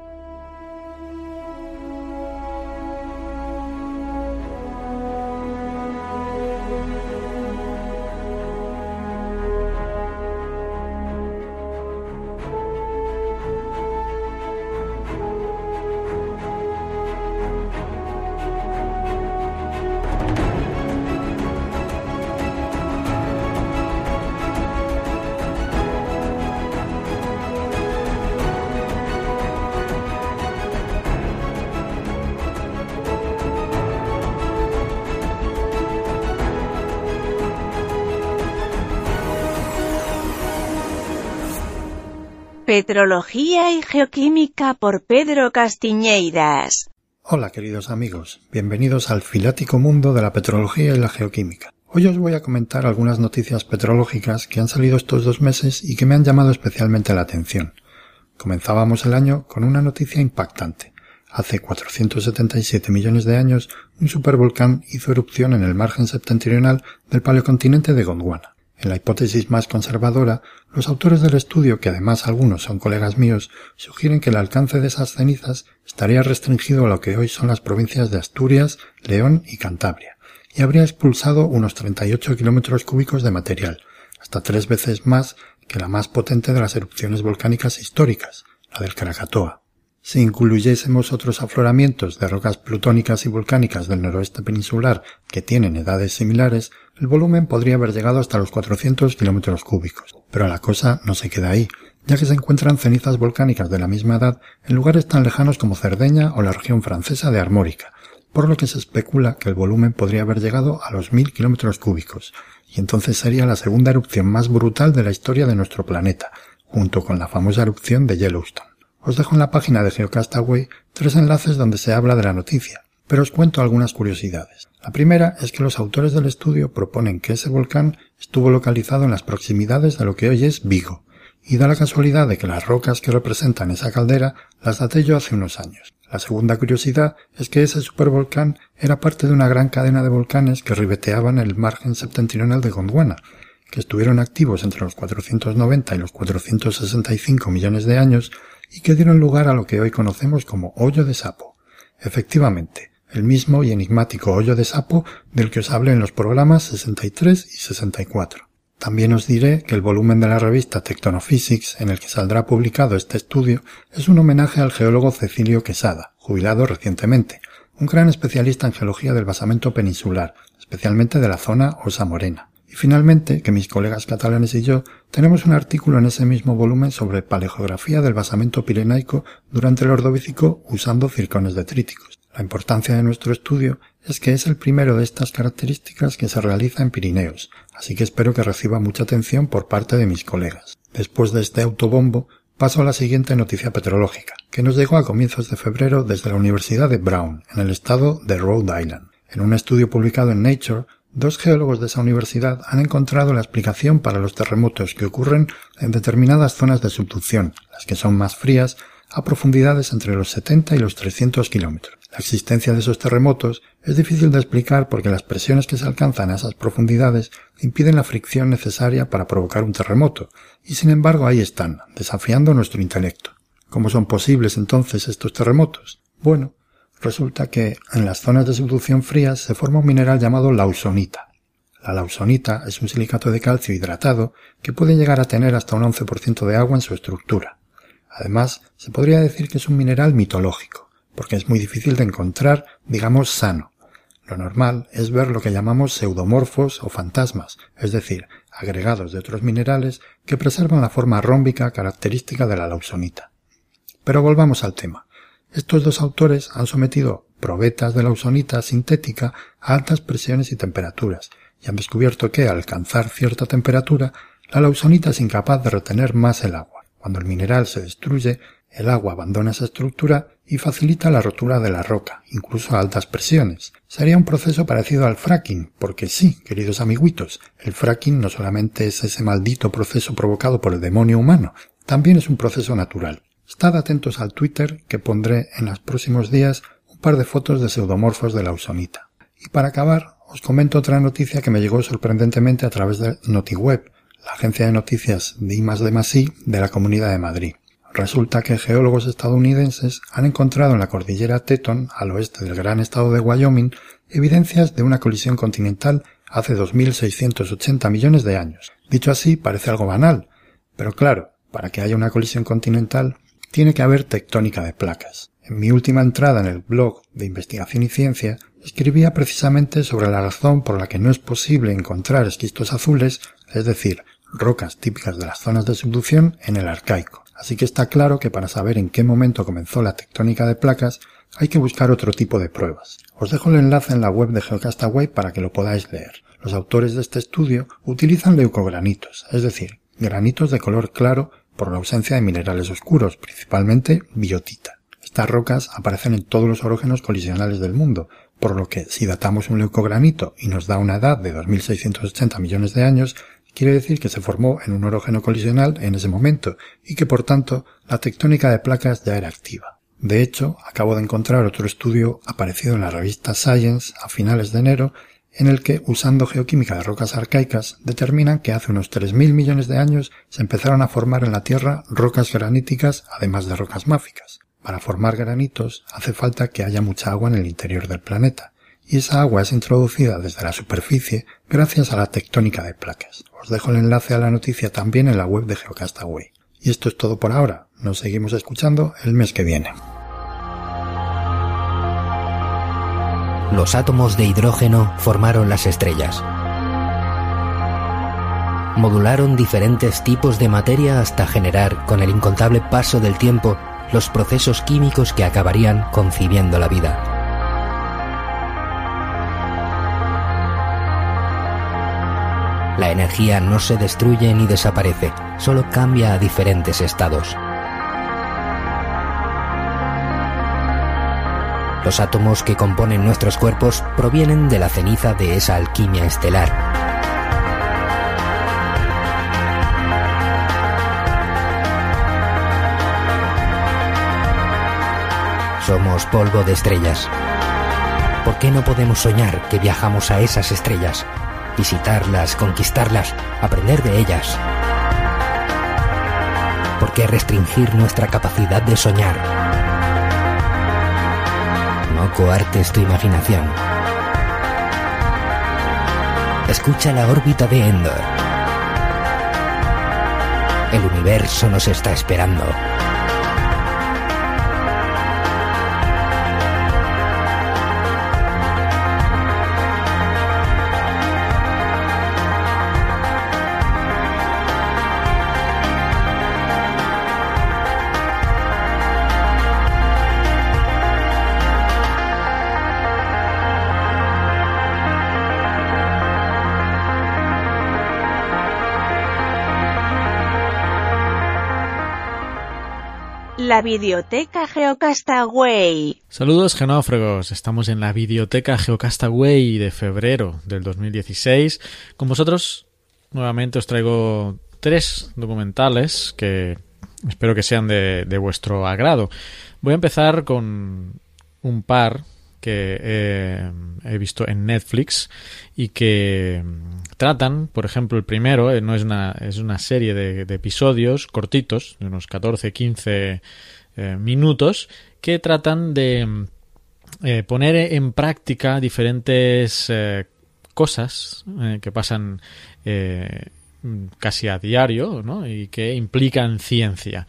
Petrología y Geoquímica por Pedro Castiñeiras. Hola queridos amigos, bienvenidos al filático mundo de la petrología y la geoquímica. Hoy os voy a comentar algunas noticias petrológicas que han salido estos dos meses y que me han llamado especialmente la atención. Comenzábamos el año con una noticia impactante. Hace 477 millones de años, un supervolcán hizo erupción en el margen septentrional del paleocontinente de Gondwana. En la hipótesis más conservadora, los autores del estudio, que además algunos son colegas míos, sugieren que el alcance de esas cenizas estaría restringido a lo que hoy son las provincias de Asturias, León y Cantabria, y habría expulsado unos 38 kilómetros cúbicos de material, hasta tres veces más que la más potente de las erupciones volcánicas históricas, la del Krakatoa. Si incluyésemos otros afloramientos de rocas plutónicas y volcánicas del noroeste peninsular que tienen edades similares, el volumen podría haber llegado hasta los 400 kilómetros cúbicos. Pero la cosa no se queda ahí, ya que se encuentran cenizas volcánicas de la misma edad en lugares tan lejanos como Cerdeña o la región francesa de Armórica, por lo que se especula que el volumen podría haber llegado a los 1000 kilómetros cúbicos, y entonces sería la segunda erupción más brutal de la historia de nuestro planeta, junto con la famosa erupción de Yellowstone. Os dejo en la página de Geocastaway tres enlaces donde se habla de la noticia, pero os cuento algunas curiosidades. La primera es que los autores del estudio proponen que ese volcán estuvo localizado en las proximidades de lo que hoy es Vigo, y da la casualidad de que las rocas que representan esa caldera las daté yo hace unos años. La segunda curiosidad es que ese supervolcán era parte de una gran cadena de volcanes que ribeteaban el margen septentrional de Gondwana, que estuvieron activos entre los 490 y los 465 millones de años y que dieron lugar a lo que hoy conocemos como hoyo de sapo. Efectivamente, el mismo y enigmático hoyo de sapo del que os hablé en los programas 63 y 64. También os diré que el volumen de la revista Tectonophysics en el que saldrá publicado este estudio es un homenaje al geólogo Cecilio Quesada, jubilado recientemente, un gran especialista en geología del basamento peninsular, especialmente de la zona Osa Morena. Y finalmente, que mis colegas catalanes y yo tenemos un artículo en ese mismo volumen sobre paleografía del basamento pirenaico durante el Ordovícico usando circones detríticos. La importancia de nuestro estudio es que es el primero de estas características que se realiza en Pirineos, así que espero que reciba mucha atención por parte de mis colegas. Después de este autobombo, paso a la siguiente noticia petrológica, que nos llegó a comienzos de febrero desde la Universidad de Brown, en el estado de Rhode Island. En un estudio publicado en Nature, Dos geólogos de esa universidad han encontrado la explicación para los terremotos que ocurren en determinadas zonas de subducción, las que son más frías, a profundidades entre los 70 y los 300 kilómetros. La existencia de esos terremotos es difícil de explicar porque las presiones que se alcanzan a esas profundidades impiden la fricción necesaria para provocar un terremoto, y sin embargo ahí están, desafiando nuestro intelecto. ¿Cómo son posibles entonces estos terremotos? Bueno, Resulta que en las zonas de subducción frías se forma un mineral llamado lausonita. La lausonita es un silicato de calcio hidratado que puede llegar a tener hasta un 11% de agua en su estructura. Además, se podría decir que es un mineral mitológico, porque es muy difícil de encontrar, digamos, sano. Lo normal es ver lo que llamamos pseudomorfos o fantasmas, es decir, agregados de otros minerales que preservan la forma rómbica característica de la lausonita. Pero volvamos al tema. Estos dos autores han sometido probetas de la ausonita sintética a altas presiones y temperaturas y han descubierto que al alcanzar cierta temperatura la lausonita es incapaz de retener más el agua. Cuando el mineral se destruye, el agua abandona esa estructura y facilita la rotura de la roca, incluso a altas presiones. Sería un proceso parecido al fracking, porque sí, queridos amiguitos, el fracking no solamente es ese maldito proceso provocado por el demonio humano, también es un proceso natural. Estad atentos al Twitter que pondré en los próximos días un par de fotos de pseudomorfos de la usonita. Y para acabar, os comento otra noticia que me llegó sorprendentemente a través de NotiWeb, la agencia de noticias de I de la Comunidad de Madrid. Resulta que geólogos estadounidenses han encontrado en la cordillera Teton, al oeste del gran estado de Wyoming, evidencias de una colisión continental hace 2.680 millones de años. Dicho así, parece algo banal, pero claro, para que haya una colisión continental tiene que haber tectónica de placas. En mi última entrada en el blog de investigación y ciencia, escribía precisamente sobre la razón por la que no es posible encontrar esquistos azules, es decir, rocas típicas de las zonas de subducción, en el arcaico. Así que está claro que para saber en qué momento comenzó la tectónica de placas, hay que buscar otro tipo de pruebas. Os dejo el enlace en la web de Geocastaway para que lo podáis leer. Los autores de este estudio utilizan leucogranitos, es decir, granitos de color claro por la ausencia de minerales oscuros, principalmente biotita. Estas rocas aparecen en todos los orógenos colisionales del mundo, por lo que si datamos un leucogranito y nos da una edad de 2.680 millones de años, quiere decir que se formó en un orógeno colisional en ese momento y que por tanto la tectónica de placas ya era activa. De hecho, acabo de encontrar otro estudio aparecido en la revista Science a finales de enero en el que, usando geoquímica de rocas arcaicas, determinan que hace unos 3.000 millones de años se empezaron a formar en la Tierra rocas graníticas además de rocas máficas. Para formar granitos hace falta que haya mucha agua en el interior del planeta, y esa agua es introducida desde la superficie gracias a la tectónica de placas. Os dejo el enlace a la noticia también en la web de Geocastaway. Y esto es todo por ahora. Nos seguimos escuchando el mes que viene. los átomos de hidrógeno formaron las estrellas. Modularon diferentes tipos de materia hasta generar, con el incontable paso del tiempo, los procesos químicos que acabarían concibiendo la vida. La energía no se destruye ni desaparece, solo cambia a diferentes estados. Los átomos que componen nuestros cuerpos provienen de la ceniza de esa alquimia estelar. Somos polvo de estrellas. ¿Por qué no podemos soñar que viajamos a esas estrellas? Visitarlas, conquistarlas, aprender de ellas. ¿Por qué restringir nuestra capacidad de soñar? no coartes tu imaginación. Escucha la órbita de Endor. El universo nos está esperando. La videoteca Geocastaway. Saludos genófregos, estamos en la videoteca Geocastaway de febrero del 2016. Con vosotros nuevamente os traigo tres documentales que espero que sean de vuestro agrado. Voy a empezar con un par que eh, he visto en Netflix y que mm, tratan, por ejemplo, el primero, eh, no es una, es una serie de, episodios cortitos, de unos 14, 15 eh, minutos, que tratan de mm, poner en práctica diferentes cosas que pasan casi a diario ¿no? y que implican ciencia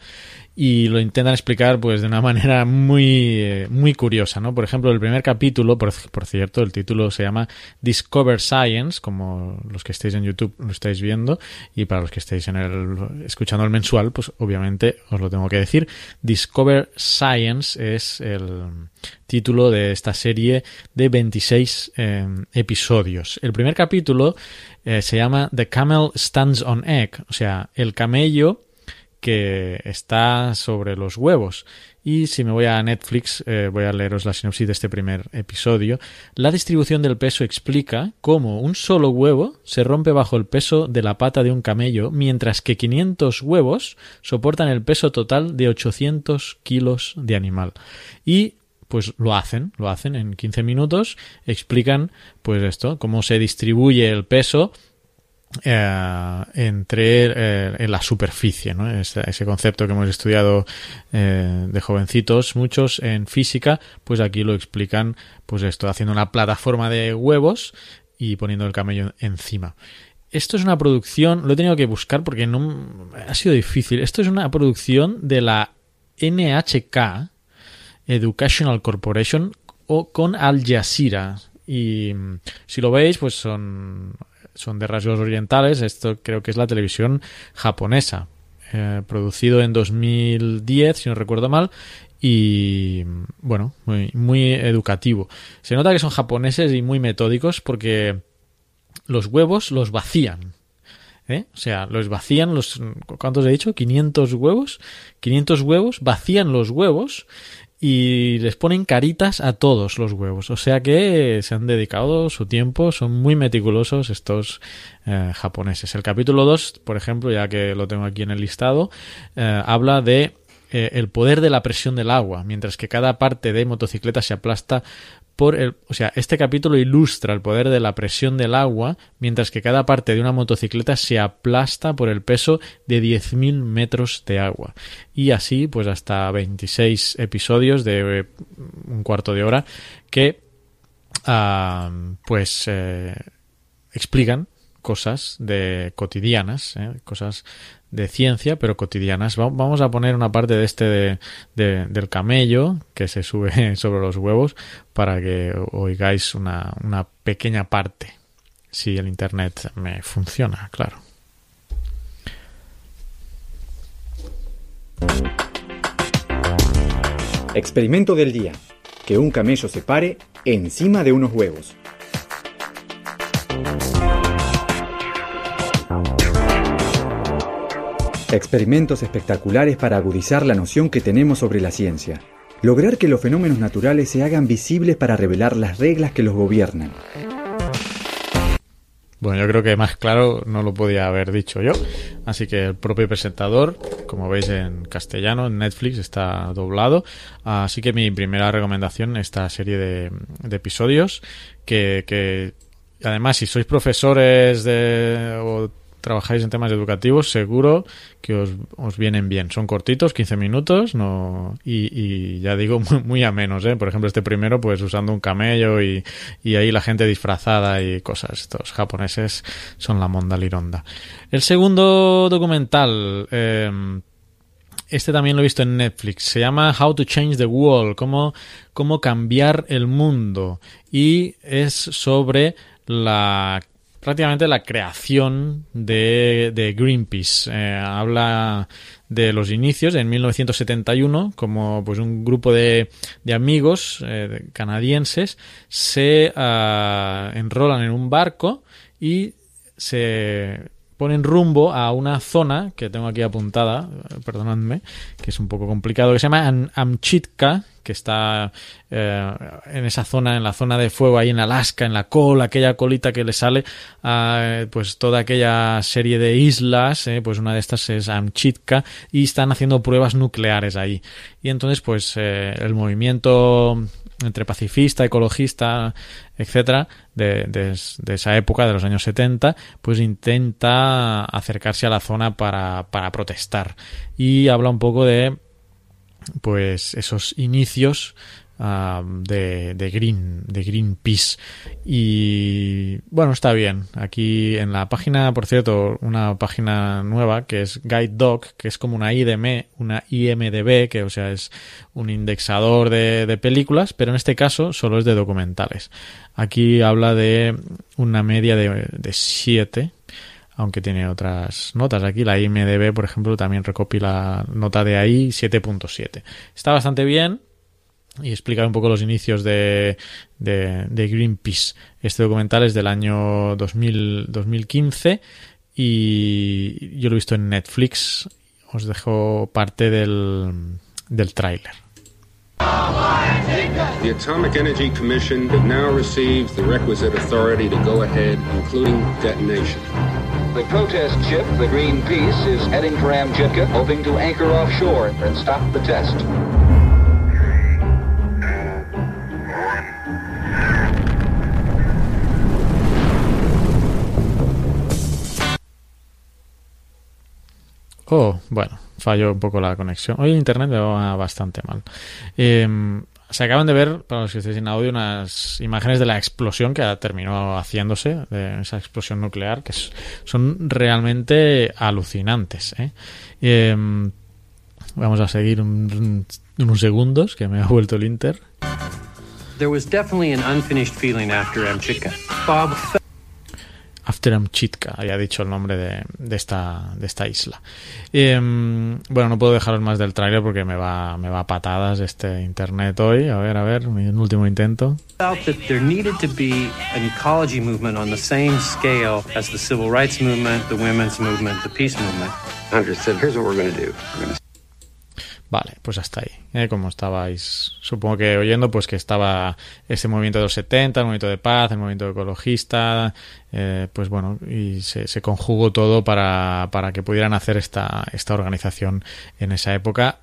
y lo intentan explicar pues de una manera muy muy curiosa no por ejemplo el primer capítulo por, por, cierto el título se llama Discover Science como los que estéis en YouTube lo estáis viendo y para los que estéis en el escuchando el mensual pues obviamente os lo tengo que decir. Discover Science es el título de esta serie de 26 eh, episodios. El primer capítulo eh, se llama The Camel Stands on Egg o sea el camello que está sobre los huevos. Y si me voy a Netflix, eh, voy a leeros la sinopsis de este primer episodio. La distribución del peso explica cómo un solo huevo se rompe bajo el peso de la pata de un camello, mientras que 500 huevos soportan el peso total de 800 kilos de animal. Y pues lo hacen, lo hacen en 15 minutos, explican pues esto, cómo se distribuye el peso eh, entre eh, en la superficie, ¿no? Ese, concepto que hemos estudiado eh, de jovencitos, muchos en física, pues aquí lo explican, pues esto, haciendo una plataforma de huevos y poniendo el camello encima. Esto es una producción, lo he tenido que buscar porque no ha sido difícil. Esto es una producción de la NHK Educational Corporation o con Al Jazeera. Y si lo veis, pues son son de rasgos orientales. Esto creo que es la televisión japonesa. Eh, producido en 2010, si no recuerdo mal. Y bueno, muy, educativo. Se nota que son japoneses y muy metódicos porque los huevos los vacían. ¿Eh? O sea, los vacían los... ¿Cuántos he dicho? 500 huevos. 500 huevos, vacían los huevos y les ponen caritas a todos los huevos. O sea que se han dedicado su tiempo, son muy meticulosos estos eh, japoneses. El capítulo 2, por ejemplo, ya que lo tengo aquí en el listado, eh, habla de eh, el poder de la presión del agua, mientras que cada parte de motocicleta se aplasta por el, o sea, este capítulo ilustra el poder de la presión del agua, mientras que cada parte de una motocicleta se aplasta por el peso de 10.000 metros de agua. Y así, pues hasta 26 episodios de eh, un cuarto de hora que, uh, pues, eh, explican cosas de cotidianas, ¿eh? cosas de ciencia, pero cotidianas. Vamos a poner una parte de este de, de, del camello que se sube sobre los huevos para que oigáis una, una pequeña parte, si el internet me funciona, claro. Experimento del día. Que un camello se pare encima de unos huevos. Experimentos espectaculares para agudizar la noción que tenemos sobre la ciencia. Lograr que los fenómenos naturales se hagan visibles para revelar las reglas que los gobiernan. Bueno, yo creo que más claro no lo podía haber dicho yo. Así que el propio presentador, como veis en castellano, en Netflix está doblado. Así que mi primera recomendación, esta serie de, episodios, que, además si sois profesores de, trabajáis en temas educativos, seguro que os, vienen bien. Son cortitos, 15 minutos, y, ya digo, muy, muy a menos. ¿eh? Por ejemplo, este primero, pues usando un camello y, ahí la gente disfrazada y cosas. Estos japoneses son la monda lironda. El segundo documental... Eh, este también lo he visto en Netflix. Se llama How to Change the World, cómo, cómo cambiar el mundo. Y es sobre la prácticamente la creación de, Greenpeace. Eh, habla de los inicios en 1971, como pues un grupo de, de amigos eh, canadienses se uh, enrolan en un barco y se ponen rumbo a una zona que tengo aquí apuntada, eh, perdonadme, que es un poco complicado, que se llama Am- Amchitka, que está eh, en esa zona, en la zona de fuego, ahí en Alaska, en la cola, aquella colita que le sale a pues toda aquella serie de islas, eh, pues una de estas es Amchitka, y están haciendo pruebas nucleares ahí. Y entonces, pues eh, el movimiento entre pacifista, ecologista, etcétera, de, esa época, de los años 70, pues intenta acercarse a la zona para, para protestar. Y habla un poco de pues esos inicios ah, de, Green de Greenpeace y bueno está bien aquí en la página por cierto una página nueva que es Guide Dog que es como una IDM una IMDB que o sea es un indexador de, de películas pero en este caso solo es de documentales aquí habla de una media de, de 7 aunque tiene otras notas. Aquí la IMDB, por ejemplo, también recopila nota de ahí 7.7. Está bastante bien y explica un poco los inicios de, de, de Greenpeace. Este documental es del año 2000, 2015 y yo lo he visto en Netflix. Os dejo parte del, del tráiler. The Atomic Energy Commission now receives the requisite authority to go ahead, including detonation. The protest ship, the Greenpeace, is heading for Amchitka, hoping to anchor offshore and stop the test. Oh, bueno, falló un poco la conexión. Hoy el internet me va bastante mal. Eh, se acaban de ver, para los que estéis en audio, unas imágenes de la explosión que terminó haciéndose, de esa explosión nuclear, que son realmente alucinantes. ¿eh? Eh, vamos a seguir un- unos segundos, que me ha vuelto el Inter. Definitely an unfinished feeling after. Bob felt After Amchitka, había dicho el nombre de, de esta, de esta isla. Eh, bueno, no puedo dejaros más del tráiler porque me va, me va a patadas este internet hoy. A ver, a ver, un último intento. that there needed to be an ecology movement on the same scale as the civil rights movement, the women's movement, the peace movement. Understood. Here's what we're going to do. We're to Vale, pues hasta ahí. ¿eh? Como estabais, supongo que oyendo, pues que estaba ese movimiento de los 70, el movimiento de paz, el movimiento ecologista, eh, pues bueno, y se, se conjugó todo para, para que pudieran hacer esta, esta organización en esa época,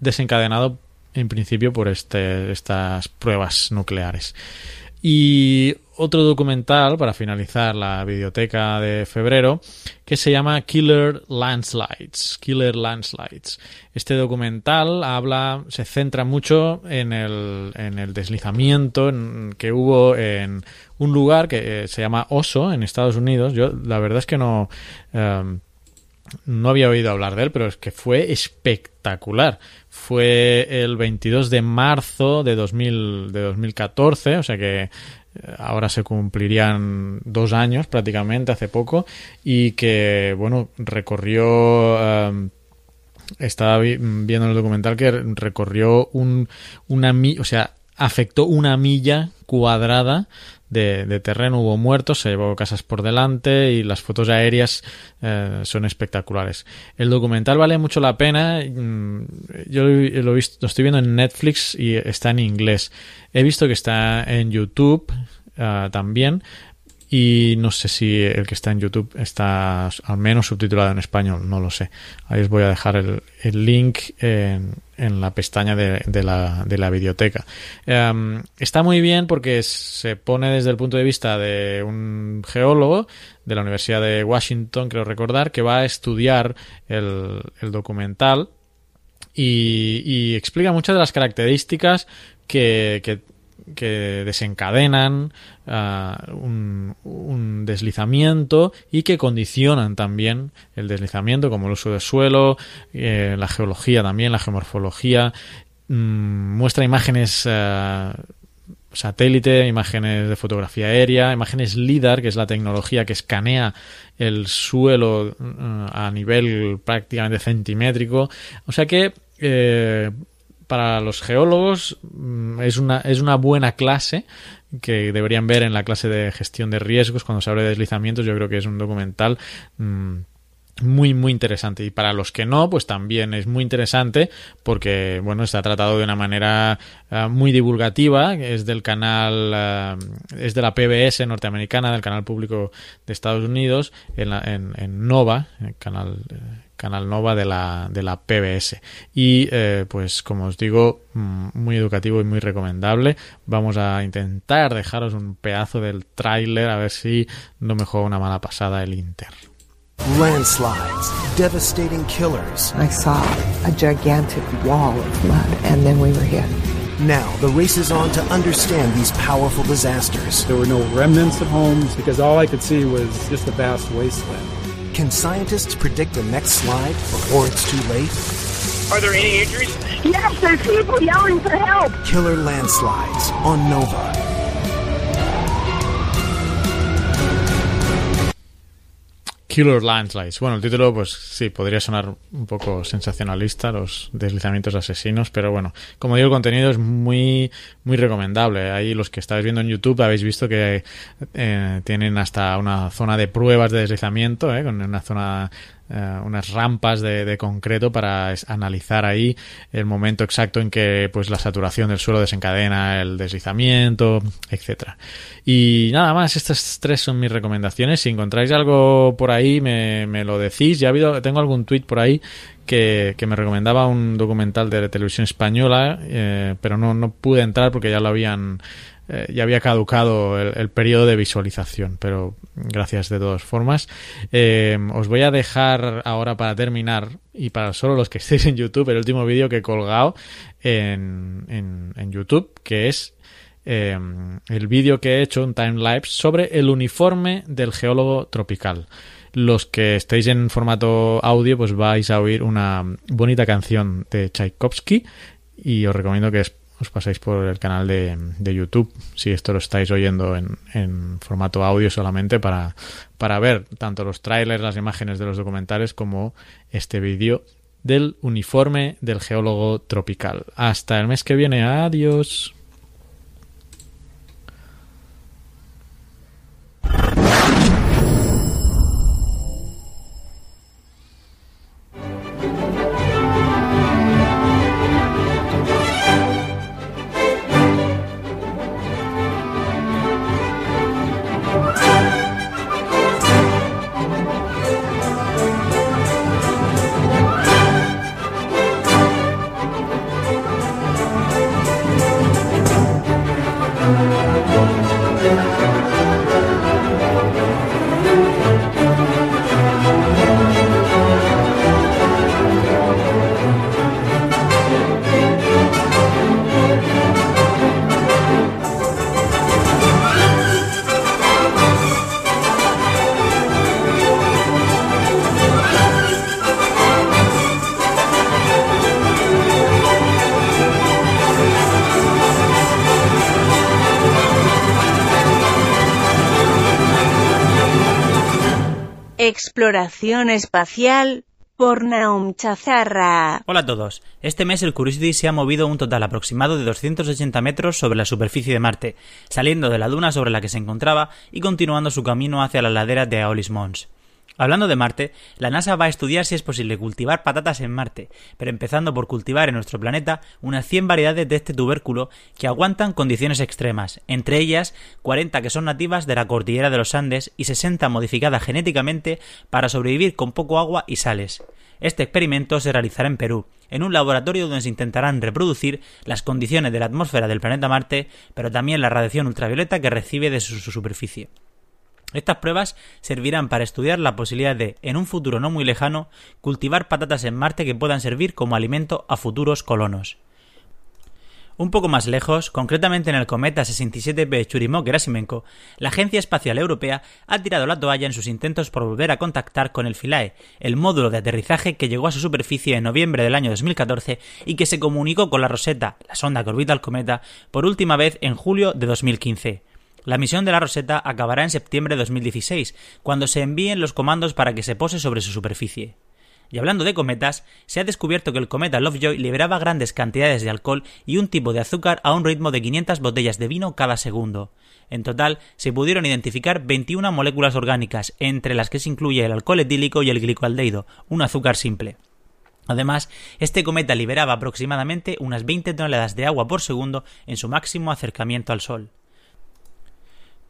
desencadenado en principio por este, estas pruebas nucleares. Y otro documental para finalizar la biblioteca de febrero que se llama Killer Landslides. Killer Landslides. Este documental habla, se centra mucho en el, en el deslizamiento en- que hubo en un lugar que eh, se llama Oso en Estados Unidos. Yo la verdad es que no. em, no había oído hablar de él, pero es que fue espectacular. Fue el 22 de marzo de, 2000, de 2014, o sea que eh, ahora se cumplirían dos años prácticamente, hace poco, y que, bueno, recorrió... em, estaba vi- viendo en el documental que recorrió un, una o sea, afectó una milla cuadrada de, de terreno, hubo muertos, se llevó casas por delante y las fotos aéreas eh, son espectaculares. El documental vale mucho la pena, mm, yo lo, visto, lo estoy viendo en Netflix y está en inglés. He visto que está en YouTube ah, también, y no sé si el que está en YouTube está al menos subtitulado en español, no lo sé. Ahí os voy a dejar el, el link en, en la pestaña de, de la, de la biblioteca. Em, está muy bien porque se pone desde el punto de vista de un geólogo de la Universidad de Washington, creo recordar, que va a estudiar el, el documental y, y explica muchas de las características que, que, que desencadenan ah, un, deslizamiento y que condicionan también el deslizamiento, como el uso del suelo, eh, la geología también, la geomorfología. Mm, muestra imágenes ah, satélite, imágenes de fotografía aérea, imágenes LIDAR, que es la tecnología que escanea el suelo mm, a nivel prácticamente centimétrico. O sea que eh, para los geólogos mm, es una, es una buena clase que deberían ver en la clase de gestión de riesgos cuando se habla de deslizamientos. Yo creo que es un documental mm, muy muy interesante y para los que no pues también es muy interesante porque bueno está tratado de una manera eh, muy divulgativa es del canal eh, es de la PBS norteamericana del canal público de Estados Unidos en, la- en- en Nova el canal eh, canal Nova de la de la PBS y eh, pues como os digo mm, muy educativo y muy recomendable vamos a intentar dejaros un pedazo del tráiler a ver si no me juega una mala pasada el Inter Landslides, devastating killers. I saw a gigantic wall of mud, and then we were hit. Now, the race is on to understand these powerful disasters. There were no remnants of homes because all I could see was just a vast wasteland. Can scientists predict the next slide before it's too late? Are there any injuries? Yes, there's people yelling for help. Killer landslides on Nova. Killer Landslides. Bueno, el título, pues sí, podría sonar un poco sensacionalista, los deslizamientos asesinos, pero bueno, como digo, el contenido es muy, muy recomendable. Ahí los que estáis viendo en YouTube habéis visto que eh, tienen hasta una zona de pruebas de deslizamiento, eh, con una zona eh, unas rampas de, concreto para analizar ahí el momento exacto en que pues la saturación del suelo desencadena el deslizamiento, etcétera. Y nada más, estas tres son mis recomendaciones. Si encontráis algo por ahí, me, me lo decís. Ya ha habido, tengo algún tweet por ahí que, que me recomendaba un documental de televisión española, eh, pero no, no pude entrar porque ya lo habían eh, ya había caducado el, periodo de visualización, pero gracias de todas formas. Eh, os voy a dejar ahora para terminar y para solo los que estéis en YouTube el último vídeo que he colgado en, en, YouTube, que es eh, el vídeo que he hecho, un timelapse, sobre el uniforme del geólogo tropical. Los que estéis en formato audio, pues vais a oír una bonita canción de Tchaikovsky y os recomiendo que es- os paséis por el canal de, de YouTube, si esto lo estáis oyendo en, en formato audio solamente, para, para ver tanto los trailers, las imágenes de los documentales, como este vídeo del uniforme del geólogo tropical. Hasta el mes que viene, adiós. Exploración espacial por Naum Chazarra. Hola a todos. Este mes el Curiosity se ha movido un total aproximado de 280 metros sobre la superficie de Marte, saliendo de la duna sobre la que se encontraba y continuando su camino hacia la ladera de Aolis Mons. Hablando de Marte, la NASA va a estudiar si es posible cultivar patatas en Marte, pero empezando por cultivar en nuestro planeta unas 100 variedades de este tubérculo que aguantan condiciones extremas, entre ellas 40 que son nativas de la cordillera de los Andes y 60 modificadas genéticamente para sobrevivir con poco agua y sales. Este experimento se realizará en Perú, en un laboratorio donde se intentarán reproducir las condiciones de la atmósfera del planeta Marte, pero también la radiación ultravioleta que recibe de su, su superficie. Estas pruebas servirán para estudiar la posibilidad de, en un futuro no muy lejano, cultivar patatas en Marte que puedan servir como alimento a futuros colonos. Un poco más lejos, concretamente en el cometa 67B Churyumov-Gerasimenko, la Agencia Espacial Europea ha tirado la toalla en sus intentos por volver a contactar con el Philae, el módulo de aterrizaje que llegó a su superficie en noviembre del año 2014 y que se comunicó con la Rosetta, la sonda que orbita el cometa, por última vez en julio de 2015. La misión de la Rosetta acabará en septiembre de 2016, cuando se envíen los comandos para que se pose sobre su superficie. Y hablando de cometas, se ha descubierto que el cometa Lovejoy liberaba grandes cantidades de alcohol y un tipo de azúcar a un ritmo de 500 botellas de vino cada segundo. En total, se pudieron identificar 21 moléculas orgánicas, entre las que se incluye el alcohol etílico y el glicoaldehído, un azúcar simple. Además, este cometa liberaba aproximadamente unas 20 toneladas de agua por segundo en su máximo acercamiento al Sol.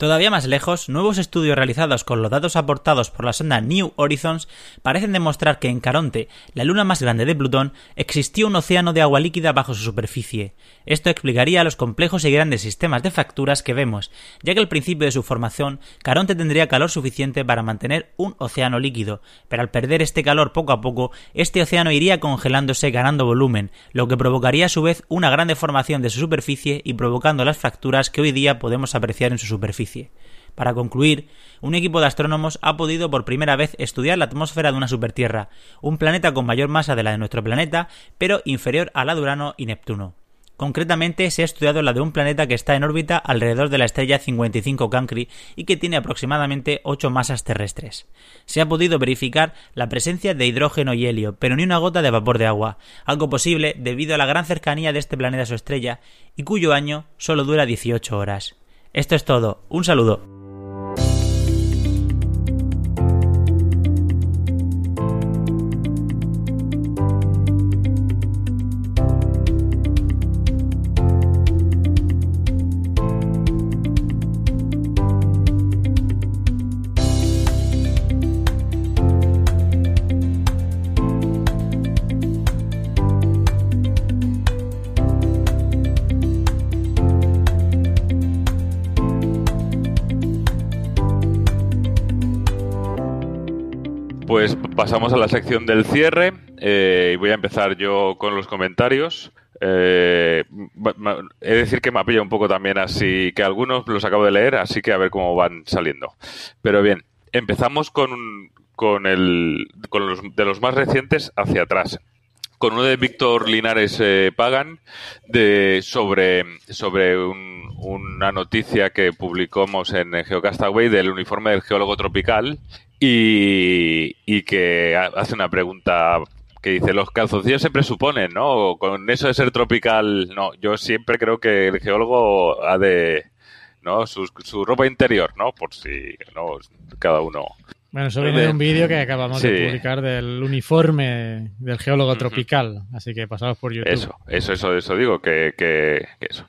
Todavía más lejos, nuevos estudios realizados con los datos aportados por la sonda New Horizons parecen demostrar que en Caronte, la luna más grande de Plutón, existió un océano de agua líquida bajo su superficie. Esto explicaría los complejos y grandes sistemas de fracturas que vemos, ya que al principio de su formación, Caronte tendría calor suficiente para mantener un océano líquido, pero al perder este calor poco a poco, este océano iría congelándose ganando volumen, lo que provocaría a su vez una gran deformación de su superficie y provocando las fracturas que hoy día podemos apreciar en su superficie. Para concluir, un equipo de astrónomos ha podido por primera vez estudiar la atmósfera de una supertierra, un planeta con mayor masa de la de nuestro planeta, pero inferior a la de Urano y Neptuno. Concretamente se ha estudiado la de un planeta que está en órbita alrededor de la estrella 55 Cancri y que tiene aproximadamente 8 masas terrestres. Se ha podido verificar la presencia de hidrógeno y helio, pero ni una gota de vapor de agua, algo posible debido a la gran cercanía de este planeta a su estrella y cuyo año solo dura 18 horas. Esto es todo. Un saludo. Pues pasamos a la sección del cierre eh, y voy a empezar yo con los comentarios. Eh, he de decir que me ha pillado un poco también así, que algunos los acabo de leer, así que a ver cómo van saliendo. Pero bien, empezamos con, con, el, con los de los más recientes hacia atrás. Con uno de Víctor Linares eh, Pagan de, sobre, sobre un- una noticia que publicamos en Geocastaway del uniforme del geólogo tropical y, y que ha- hace una pregunta que dice, los calzoncillos se presuponen, ¿no? Con eso de ser tropical, no, yo siempre creo que el geólogo ha de, ¿no? Su, su ropa interior, ¿no? Por si, ¿no? Cada uno. Bueno, eso viene de un vídeo que acabamos de publicar del uniforme del geólogo tropical, así que pasados por YouTube. Eso, eso, eso, eso digo, que, que- que eso.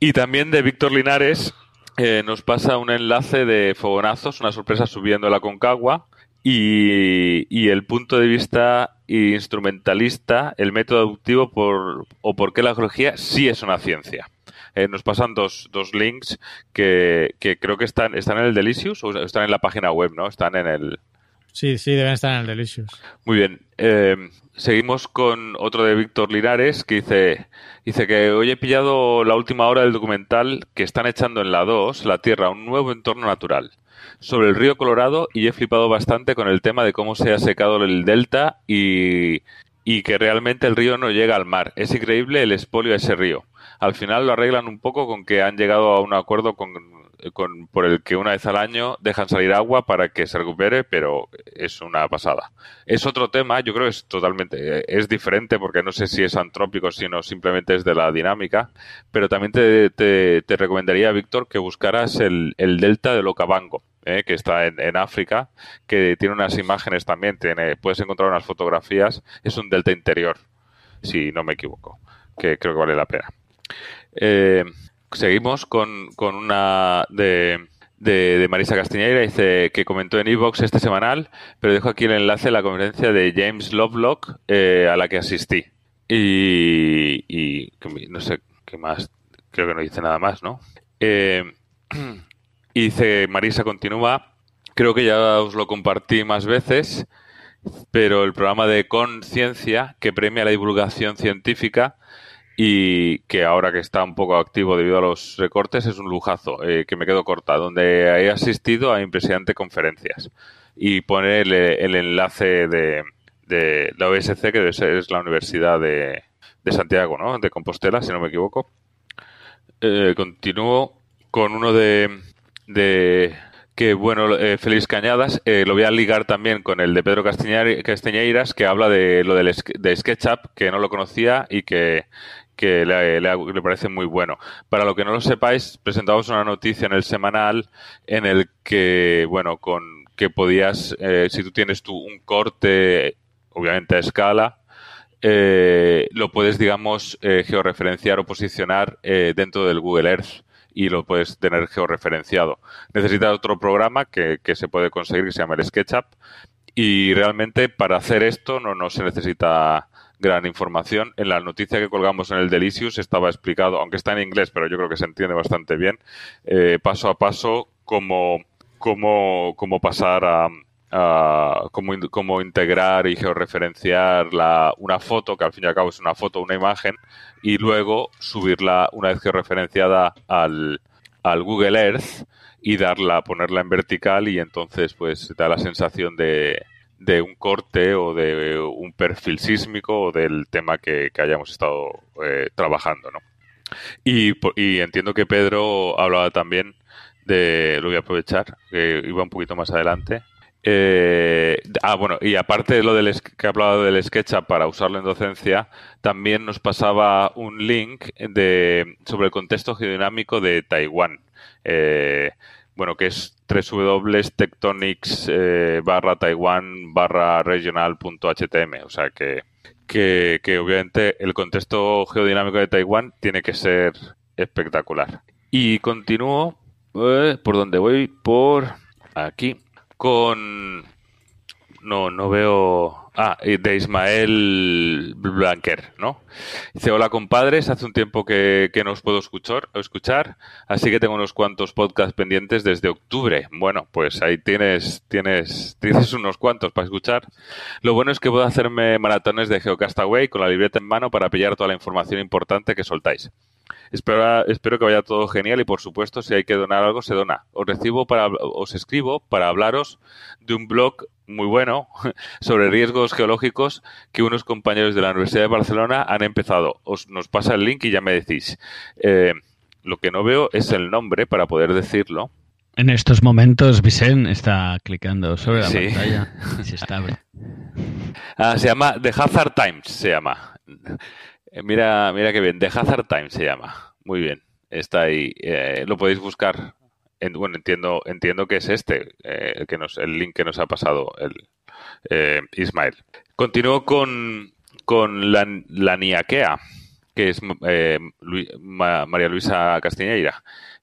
Y también de Víctor Linares eh, nos pasa un enlace de Fogonazos, una sorpresa subiendo la Concagua y, el punto de vista instrumentalista, el método deductivo por, o por qué la geología sí es una ciencia. Eh, nos pasan dos, dos links que, que creo que están, están en el Delicious o están en la página web, ¿no? Están en el, Sí, sí, deben estar en el Delicious. muy bien. Eh, seguimos con otro de Víctor Linares que dice, dice que hoy he pillado la última hora del documental que están echando en la 2, La Tierra, un nuevo entorno natural, sobre el río Colorado y he flipado bastante con el tema de cómo se ha secado el delta y, y que realmente el río no llega al mar. Es increíble el expolio de ese río. Al final lo arreglan un poco con que han llegado a un acuerdo con, con- por el que una vez al año dejan salir agua para que se recupere, pero es una pasada. Es otro tema, yo creo que es totalmente, es diferente porque no sé si es antrópico, sino simplemente es de la dinámica, pero también te, te- te recomendaría, Víctor, que buscaras el, el delta del Okavango. eh, que está en, en África, que tiene unas imágenes también, tiene, puedes encontrar unas fotografías, es un delta interior, si no me equivoco, que creo que vale la pena. Eh, seguimos con, con una de, de, de Marisa Castiñeira, dice que comentó en Evox este semanal, pero dejo aquí el enlace a la conferencia de James Lovelock eh, a la que asistí. Y, y no sé qué más, creo que no dice nada más, ¿no? Eh, y dice, Marisa continúa, creo que ya os lo compartí más veces, pero el programa de Conciencia, que premia la divulgación científica y que ahora que está un poco activo debido a los recortes, es un lujazo, eh, que me quedo corta, donde he asistido a impresionantes conferencias. Y pone el, el enlace de, de la OSC, que debe es la Universidad de, de Santiago, ¿no? De Compostela, si no me equivoco. Eh, continúo con uno de, de que bueno, eh, Félix Cañadas, eh, lo voy a ligar también con el de Pedro Castañeiras, que habla de lo del de SketchUp, que no lo conocía y que, que le, le- parece muy bueno. Para lo que no lo sepáis, presentamos una noticia en el semanal en el que, bueno, con que podías, eh, si tú tienes tú un corte, obviamente a escala, eh, lo puedes, digamos, eh, georreferenciar o posicionar eh, dentro del Google Earth y lo puedes tener georreferenciado. Necesitas otro programa que, que se puede conseguir que se llama el SketchUp y realmente para hacer esto no, no se necesita gran información. En la noticia que colgamos en el Delicious estaba explicado, aunque está en inglés, pero yo creo que se entiende bastante bien, eh, paso a paso cómo, cómo, cómo pasar a, cómo, cómo integrar y georreferenciar la, una foto, que al fin y al cabo es una foto, una imagen, y luego subirla una vez georreferenciada al, al Google Earth y darla, ponerla en vertical y entonces pues da la sensación de, de un corte o de un perfil sísmico o del tema que, que hayamos estado eh, trabajando, ¿no? Y, y entiendo que Pedro hablaba también de, lo voy a aprovechar, que iba un poquito más adelante. Eh, ah, bueno, y aparte de lo del que hablaba del SketchUp para usarlo en docencia, también nos pasaba un link de, sobre el contexto geodinámico de Taiwán. Eh, bueno, que es www.tectonics eh, barra Taiwán barra regional.htm. O sea que, que, que obviamente el contexto geodinámico de Taiwán tiene que ser espectacular. Y continúo eh, por donde voy, por aquí, con... No, no veo... Ah, de Ismael Blanquer, ¿no? Dice, hola compadres, hace un tiempo que, que no os puedo escuchar, escuchar, así que tengo unos cuantos podcasts pendientes desde octubre. Bueno, pues ahí tienes, tienes, tienes unos cuantos para escuchar. Lo bueno es que puedo hacerme maratones de Geocastaway con la libreta en mano para pillar toda la información importante que soltáis. Espero, espero que vaya todo genial y por supuesto si hay que donar algo se dona. Os recibo para os escribo para hablaros de un blog muy bueno sobre riesgos geológicos que unos compañeros de la Universidad de Barcelona han empezado. Os nos pasa el link y ya me decís. Eh, lo que no veo es el nombre para poder decirlo. En estos momentos, Vicente está clicando sobre la Sí. pantalla y se está. Ah, se llama The Hazard Times, se llama. Eh, Mira, mira qué bien, The Hazard Times se llama. Muy bien, está ahí. Eh, lo podéis buscar. En- bueno, entiendo, entiendo que es este, eh, el, que el link que nos ha pasado el Ismael. Continúo con, con la, la Niaquea, que es María Luisa Castiñeira.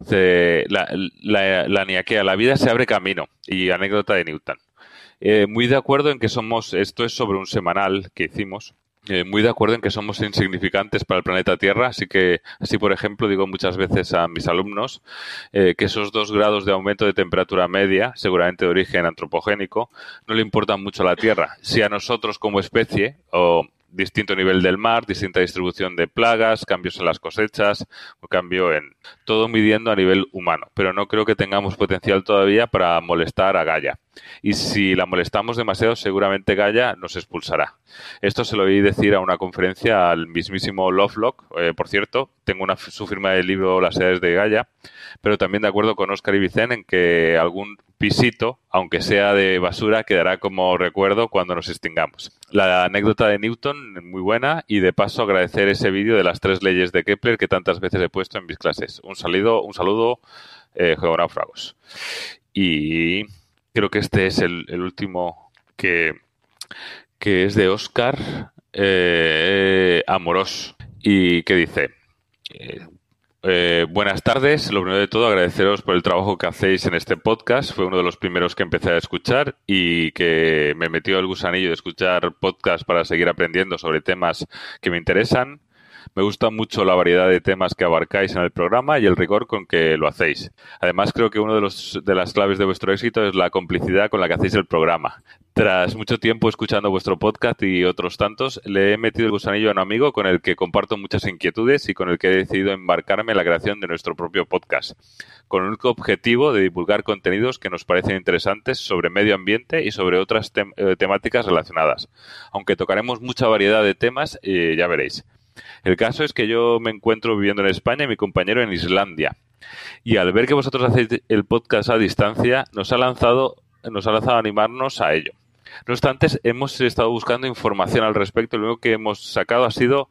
La, la, la Niaquea, la vida se abre camino. Y anécdota de Newton. Muy de acuerdo en que somos, esto es sobre un semanal que hicimos, eh, muy de acuerdo en que somos insignificantes para el planeta Tierra, así que, así por ejemplo, digo muchas veces a mis alumnos eh, que esos dos grados de aumento de temperatura media, seguramente de origen antropogénico, no le importan mucho a la Tierra. Si a nosotros como especie, o distinto nivel del mar, distinta distribución de plagas, cambios en las cosechas, o cambio en todo midiendo a nivel humano. Pero no creo que tengamos potencial todavía para molestar a Gaia. Y si la molestamos demasiado, seguramente Gaia nos expulsará. Esto se lo oí decir a una conferencia al mismísimo Lovelock. Eh, por cierto, tengo una, su firma del libro Las edades de Gaia, pero también de acuerdo con Oscar y Vicente en que algún pisito, aunque sea de basura, quedará como recuerdo cuando nos extingamos. La anécdota de Newton, muy buena, y de paso agradecer ese vídeo de las tres leyes de Kepler que tantas veces he puesto en mis clases. Un saludo, un saludo, eh, geonáufragos. Y creo que este es el, último que, que es de Oscar eh, Amorós y que dice eh, eh, buenas tardes, lo primero de todo agradeceros por el trabajo que hacéis en este podcast, fue uno de los primeros que empecé a escuchar y que me metió el gusanillo de escuchar podcasts para seguir aprendiendo sobre temas que me interesan. Me gusta mucho la variedad de temas que abarcáis en el programa y el rigor con que lo hacéis. Además, creo que una de, los, de las claves de vuestro éxito es la complicidad con la que hacéis el programa. Tras mucho tiempo escuchando vuestro podcast y otros tantos, le he metido el gusanillo a un amigo con el que comparto muchas inquietudes y con el que he decidido embarcarme en la creación de nuestro propio podcast, con el único objetivo de divulgar contenidos que nos parecen interesantes sobre medio ambiente y sobre otras eh, temáticas relacionadas. Aunque tocaremos mucha variedad de temas, eh, ya veréis. El caso es que yo me encuentro viviendo en España y mi compañero en Islandia. y al ver que vosotros hacéis el podcast a distancia, nos ha lanzado, nos ha lanzado a animarnos a ello. No obstante, hemos estado buscando información al respecto y lo único que hemos sacado ha sido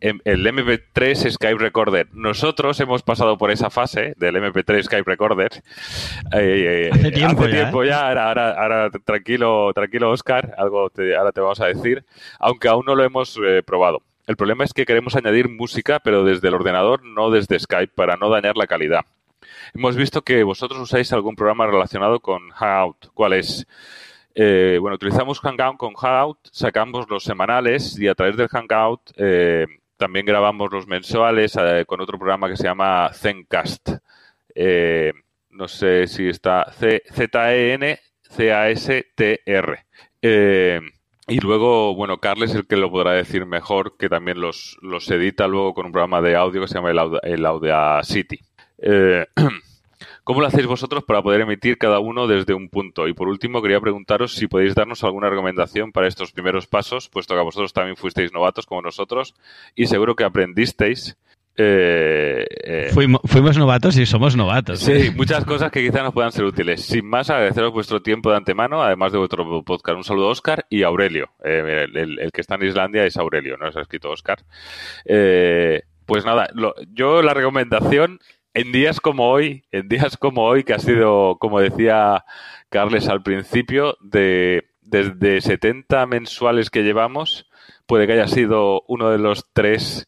em, el MP3 Skype Recorder. Nosotros hemos pasado por esa fase del MP3 Skype Recorder. Eh, Hace tiempo hace ya, tiempo ¿eh? ya, ahora, ahora, ahora tranquilo, tranquilo Oscar, algo te- ahora te vamos a decir, aunque aún no lo hemos eh, probado. El problema es que queremos añadir música, pero desde el ordenador, no desde Skype, para no dañar la calidad. Hemos visto que vosotros usáis algún programa relacionado con Hangout. ¿Cuál es? Eh, bueno, utilizamos Hangout con Hangout, sacamos los semanales y a través del Hangout eh, también grabamos los mensuales eh, con otro programa que se llama Zencast. No sé si está C- Z-E-N C-A-S-T-R. Eh, y luego, bueno, Carles es el que lo podrá decir mejor, que también los, los edita luego con un programa de audio que se llama el, Auda- el Audacity. Eh, ¿Cómo lo hacéis vosotros para poder emitir cada uno desde un punto? Y por último, quería preguntaros si podéis darnos alguna recomendación para estos primeros pasos, puesto que vosotros también fuisteis novatos como nosotros y seguro que aprendisteis. Eh, eh, Fuimos, fuimos novatos y somos novatos. Sí, ¿eh? muchas cosas que quizá nos puedan ser útiles. Sin más, agradeceros vuestro tiempo de antemano, además de vuestro podcast. Un saludo a Oscar y a Aurelio. El, el- el que está en Islandia es Aurelio, no se ha escrito Oscar. Pues nada, lo- yo la recomendación en días como hoy, en días como hoy, que ha sido, como decía Carles al principio, de desde 70 mensuales que llevamos, puede que haya sido uno de los tres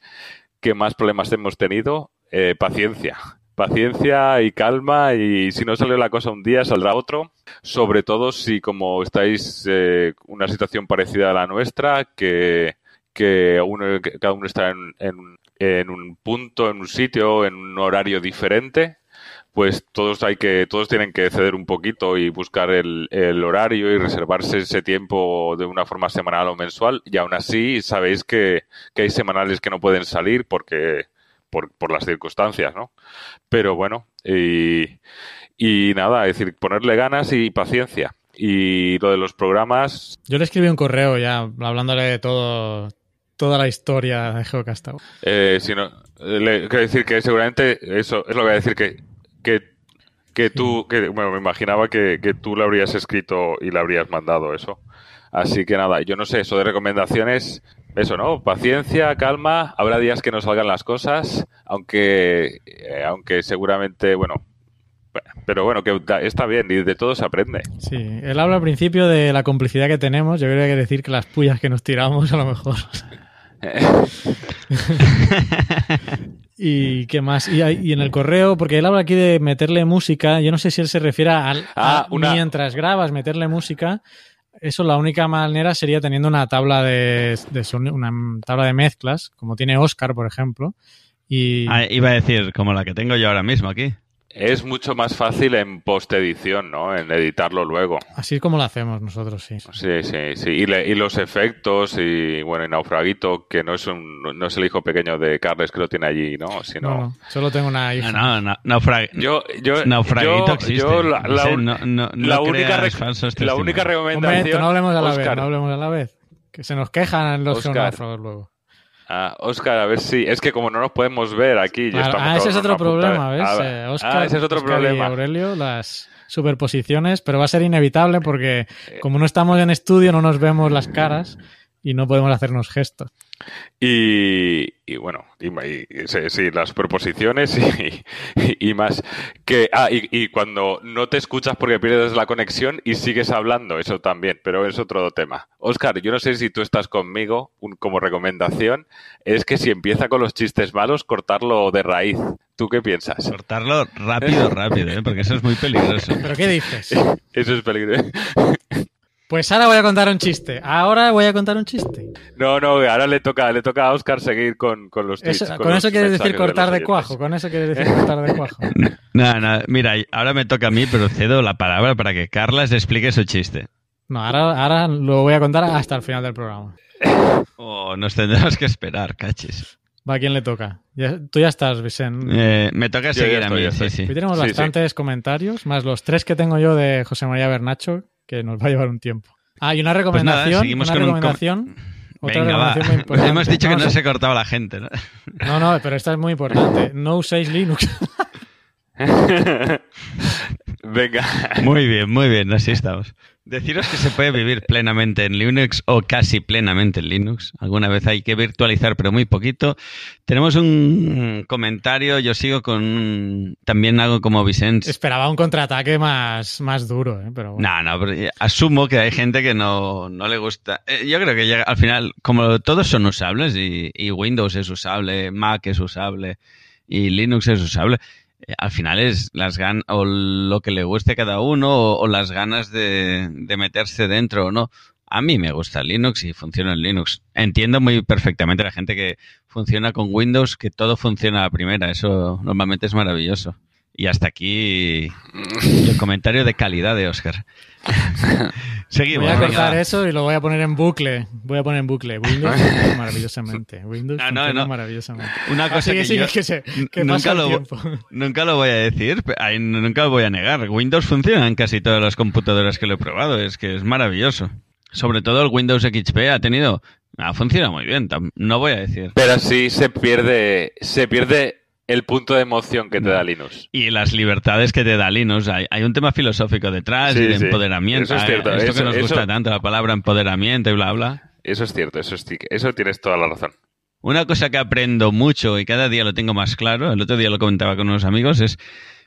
que más problemas hemos tenido. Eh, paciencia. Paciencia y calma y si no sale la cosa un día saldrá otro. Sobre todo si como estáis eh, una situación parecida a la nuestra, que, que uno, cada uno está en, en- en un punto, en un sitio, en un horario diferente, pues todos hay que, todos tienen que ceder un poquito y buscar el, el horario y reservarse ese tiempo de una forma semanal o mensual. Y aún así sabéis que, que hay semanales que no pueden salir porque por, por las circunstancias, ¿no? Pero bueno, y, y nada, es decir, ponerle ganas y paciencia. Y lo de los programas, Yo le escribí un correo ya hablándole de todo, toda la historia de Geocastaway. Eh, si no, le quiero decir que seguramente eso es lo que voy a decir que, que, que tú, que, bueno, me imaginaba que, que tú le habrías escrito y le habrías mandado eso. Así que nada, yo no sé, eso de recomendaciones, eso, ¿no? Paciencia, calma, habrá días que no salgan las cosas, aunque, eh, aunque seguramente, bueno, pero bueno, que está bien y de todo se aprende. Sí, él habla al principio de la complicidad que tenemos. Yo creo que hay que decir que las pullas que nos tiramos, a lo mejor. ¿Y qué más? Y, y en el correo, porque él habla aquí de meterle música. Yo no sé si él se refiere al, Ah, a una- mientras grabas, meterle música. Eso la única manera sería teniendo una tabla de, una tabla de mezclas, como tiene Oscar, por ejemplo. Y Ah, iba a decir, como la que tengo yo ahora mismo aquí. Es mucho más fácil en postedición, ¿no? En editarlo luego. así es como lo hacemos nosotros, sí. Sí, sí, sí. Y, le- y los efectos y, bueno, y Naufraguito, que no es un, no es el hijo pequeño de Carles que lo tiene allí, ¿no? Sino... No, no, solo tengo una hija. No, no, no, naufra- Yo, yo, naufraguito yo- existe. yo la, la un- no, no- no la única, rec- la única. Un recomendación. momento, no hablemos a la vez, no hablemos a la vez. Que se nos quejan los geonáufragos luego. Ah, Óscar, a ver si. Es que como no nos podemos ver aquí. ya Claro, estamos ah, ese todos es en otro problema, ¿ves? Ah, Eh, ah, Óscar, ese es otro Óscar y problema. Aurelio, las superposiciones, pero va a ser inevitable porque como no estamos en estudio, no nos vemos las caras y no podemos hacernos gestos. Y, y bueno, y, y- sí, sí, las proposiciones y, y- y más. Que, ah, y, y cuando no te escuchas porque pierdes la conexión y sigues hablando, eso también, pero es otro tema. Oscar, yo no sé si tú estás conmigo, un- como recomendación, es que si empieza con los chistes malos, cortarlo de raíz. ¿Tú qué piensas? Cortarlo rápido, rápido, ¿eh? porque eso es muy peligroso. ¿Pero qué dices? Eso es peligroso. Pues ahora voy a contar un chiste. Ahora voy a contar un chiste. No, no, ahora le toca, le toca a Oscar seguir con, con los Eso- tweets, con los eso quieres decir cortar de cuajo. Con eso quieres decir cortar de cuajo. No, no, mira, ahora me toca a mí, pero cedo la palabra para que Carlas explique su chiste. No, ahora, ahora lo voy a contar hasta el final del programa. O nos tendremos que esperar, cachis. Va, ¿a quién le toca? Ya- tú ya estás, Vicente. Eh, me toca Yo seguir a estoy, mí, ya sí, sí. Hoy tenemos Sí, sí. bastantes comentarios, más los tres que tengo yo de José María Bernacho, que nos va a llevar un tiempo. Ah, y una Pues nada, recomendación. seguimos una con un com- recomendación. otra Venga, va. recomendación muy importante. Hemos dicho que no se cortaba la gente, ¿no? No, no, pero esta es muy importante. No uséis Linux. Venga. Muy bien, muy bien, así estamos. Deciros que se puede vivir plenamente en Linux o casi plenamente en Linux. Alguna vez hay que virtualizar, pero muy poquito. Tenemos un comentario, yo sigo con... También hago como Vicente. Esperaba un contraataque más, más duro, ¿eh? pero bueno. No, no, pero asumo que hay gente que no, no le gusta. Eh, Yo creo que llega, al final, como todos son usables y, y Windows es usable, Mac es usable y Linux es usable, al final es las ganas o lo que le guste a cada uno o, las ganas de, de meterse dentro o no. A mí me gusta Linux y funciona en Linux. Entiendo muy perfectamente la gente que funciona con Windows, que todo funciona a primera. Eso normalmente es maravilloso. Y hasta aquí el comentario de calidad de Oscar. Seguimos. Voy a cortar venga. eso y lo voy a poner en bucle. Voy a poner en bucle. Windows funciona maravillosamente. Windows No, no, funciona no. maravillosamente. Una cosa Así que, yo que se- que nunca, lo, nunca lo voy a decir, nunca lo voy a negar. Windows funciona en casi todas las computadoras que lo he probado, es que es maravilloso. Sobre todo el Windows XP ha tenido, ha funcionado muy bien, no voy a decir. Pero sí se pierde, se pierde el punto de emoción que te da Linux. Y las libertades que te da Linux, hay, hay un tema filosófico detrás Sí, y de sí. empoderamiento. Eso es cierto, Ah, Esto eso- que nos eso- gusta tanto, la palabra empoderamiento y bla, bla. Eso es cierto, eso, es, eso tienes toda la razón. Una cosa que aprendo mucho y cada día lo tengo más claro, el otro día lo comentaba con unos amigos, es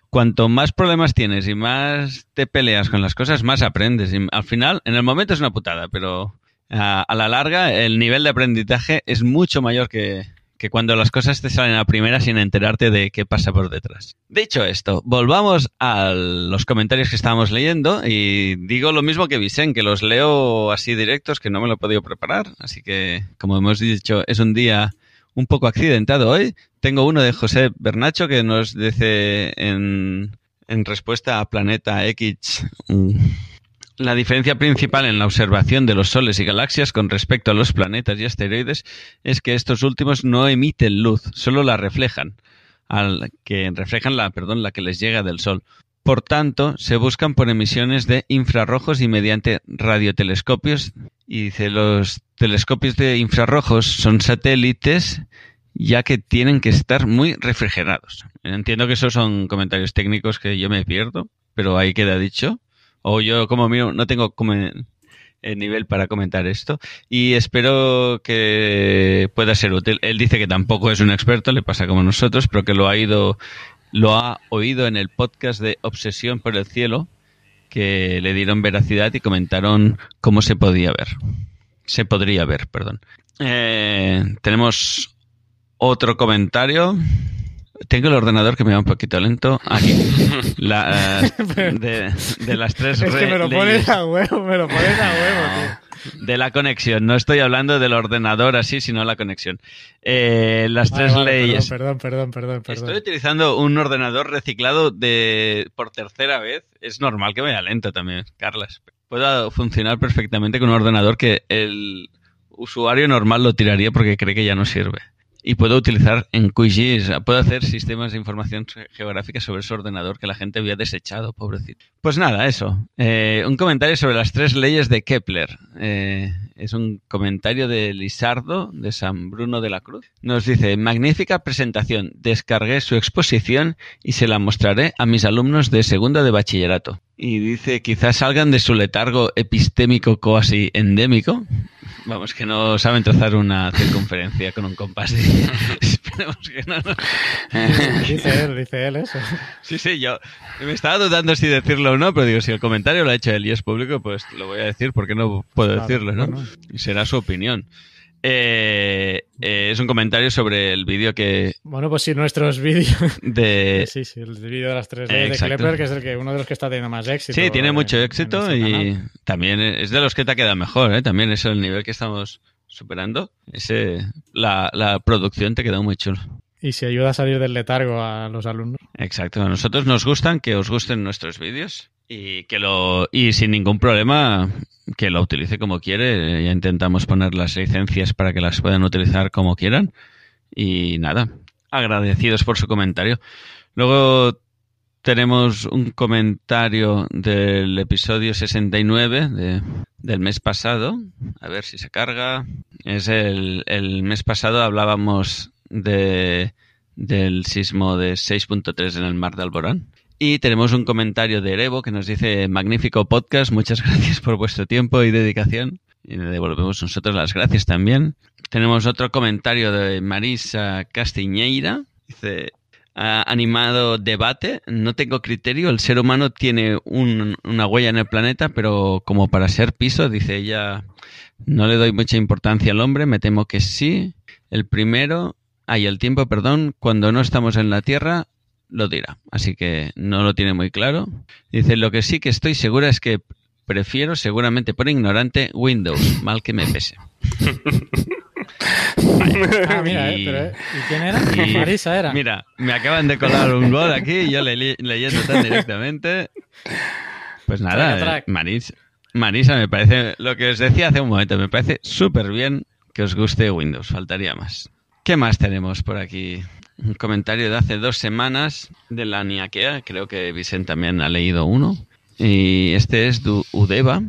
cuanto más problemas tienes y más te peleas con las cosas, más aprendes. Y al final, en el momento es una putada, pero a, a la larga el nivel de aprendizaje es mucho mayor que, que cuando las cosas te salen a primera sin enterarte de qué pasa por detrás. Dicho esto, volvamos a los comentarios que estábamos leyendo y digo lo mismo que Vicen, que los leo así directos, que no me lo he podido preparar, así que como hemos dicho, es un día un poco accidentado hoy. Tengo uno de José Bernacho que nos dice en, en respuesta a Planeta X. La diferencia principal en la observación de los soles y galaxias con respecto a los planetas y asteroides es que estos últimos no emiten luz, solo la reflejan, al que reflejan la, perdón, la que les llega del Sol. Por tanto, se buscan por emisiones de infrarrojos y mediante radiotelescopios. Y dice, los telescopios de infrarrojos son satélites ya que tienen que estar muy refrigerados. Entiendo que esos son comentarios técnicos que yo me pierdo, pero ahí queda dicho. O yo, como mío, no tengo el nivel para comentar esto y espero que pueda ser útil. Él dice que tampoco es un experto, le pasa como nosotros, pero que lo ha ido, lo ha oído en el podcast de Obsesión por el Cielo, que le dieron veracidad y comentaron cómo se podía ver. Se podría ver, perdón. Eh, tenemos otro comentario. Tengo el ordenador que me va un poquito lento. Aquí. La, de, de las tres Es que me lo pones a huevo, me lo pones a huevo, tío. de la conexión. No estoy hablando del ordenador así, sino la conexión. Eh, las Vale, tres vale, leyes. Perdón, perdón, perdón, perdón. Estoy utilizando un ordenador reciclado de por tercera vez. Es normal que vaya lento también, Carlas. Puedo funcionar perfectamente con un ordenador que el usuario normal lo tiraría porque cree que ya no sirve. Y puedo utilizar en QGIS, puedo hacer sistemas de información geográfica sobre ese ordenador que la gente había desechado, pobrecito. Pues nada, eso. Eh, un comentario sobre las tres leyes de Kepler. Eh, es un comentario de Lisardo, de San Bruno de la Cruz. Nos dice, magnífica presentación. Descargué su exposición y se la mostraré a mis alumnos de segundo de bachillerato. Y dice, quizás salgan de su letargo epistémico cuasi endémico. Vamos, que no saben trazar una circunferencia con un compás. Esperemos que no, no. Dice él, dice él eso. Sí, sí, yo me estaba dudando si decirlo o no, pero digo, si el comentario lo ha hecho él y es público, pues lo voy a decir porque no puedo Claro, decirlo, ¿no? bueno. Y será su opinión. Eh, eh, es un comentario sobre el vídeo que Bueno, pues sí, nuestros vídeos. de Sí, sí, el vídeo de las tres leyes de. Klepper, que es el que uno de los que está teniendo más éxito. Sí, tiene eh, mucho éxito este y canal. también es de los que te queda mejor, ¿eh? También es el nivel que estamos superando. Ese, la, la producción te quedó muy chulo. Y si ayuda a salir del letargo a los alumnos. Exacto. A nosotros nos gustan que os gusten nuestros vídeos y que lo y sin ningún problema que lo utilice como quiere. Ya intentamos poner las licencias para que las puedan utilizar como quieran. Y nada, agradecidos por su comentario. Luego tenemos un comentario del episodio 69 de, del mes pasado. A ver si se carga. Es el, el mes pasado hablábamos de, del sismo de 6.3 en el mar de Alborán. Y tenemos un comentario de Erevo que nos dice, magnífico podcast, muchas gracias por vuestro tiempo y dedicación. Y le devolvemos nosotros las gracias también. Tenemos otro comentario de Marisa Castiñeira. Dice, "Ha animado debate, no tengo criterio, el ser humano tiene un- una huella en el planeta, pero como para ser piso, dice ella, no le doy mucha importancia al hombre, me temo que sí. El primero, hay el tiempo, perdón, cuando no estamos en la Tierra, lo dirá. Así que no lo tiene muy claro. Dice, lo que sí que estoy segura es que prefiero, seguramente por ignorante, Windows, mal que me pese. Ah, mira, Y- eh, pero, eh, ¿y quién era? y- Marisa era. Mira, me acaban de colar un gol aquí y yo le- leyendo tan directamente. Pues nada, eh, Maris, Marisa, me parece, lo que os decía hace un momento, me parece súper bien que os guste Windows, faltaría más. ¿Qué más tenemos por aquí? Un comentario de hace dos semanas de la Niaquea, creo que Vicente también ha leído uno. Y este es de Udeva.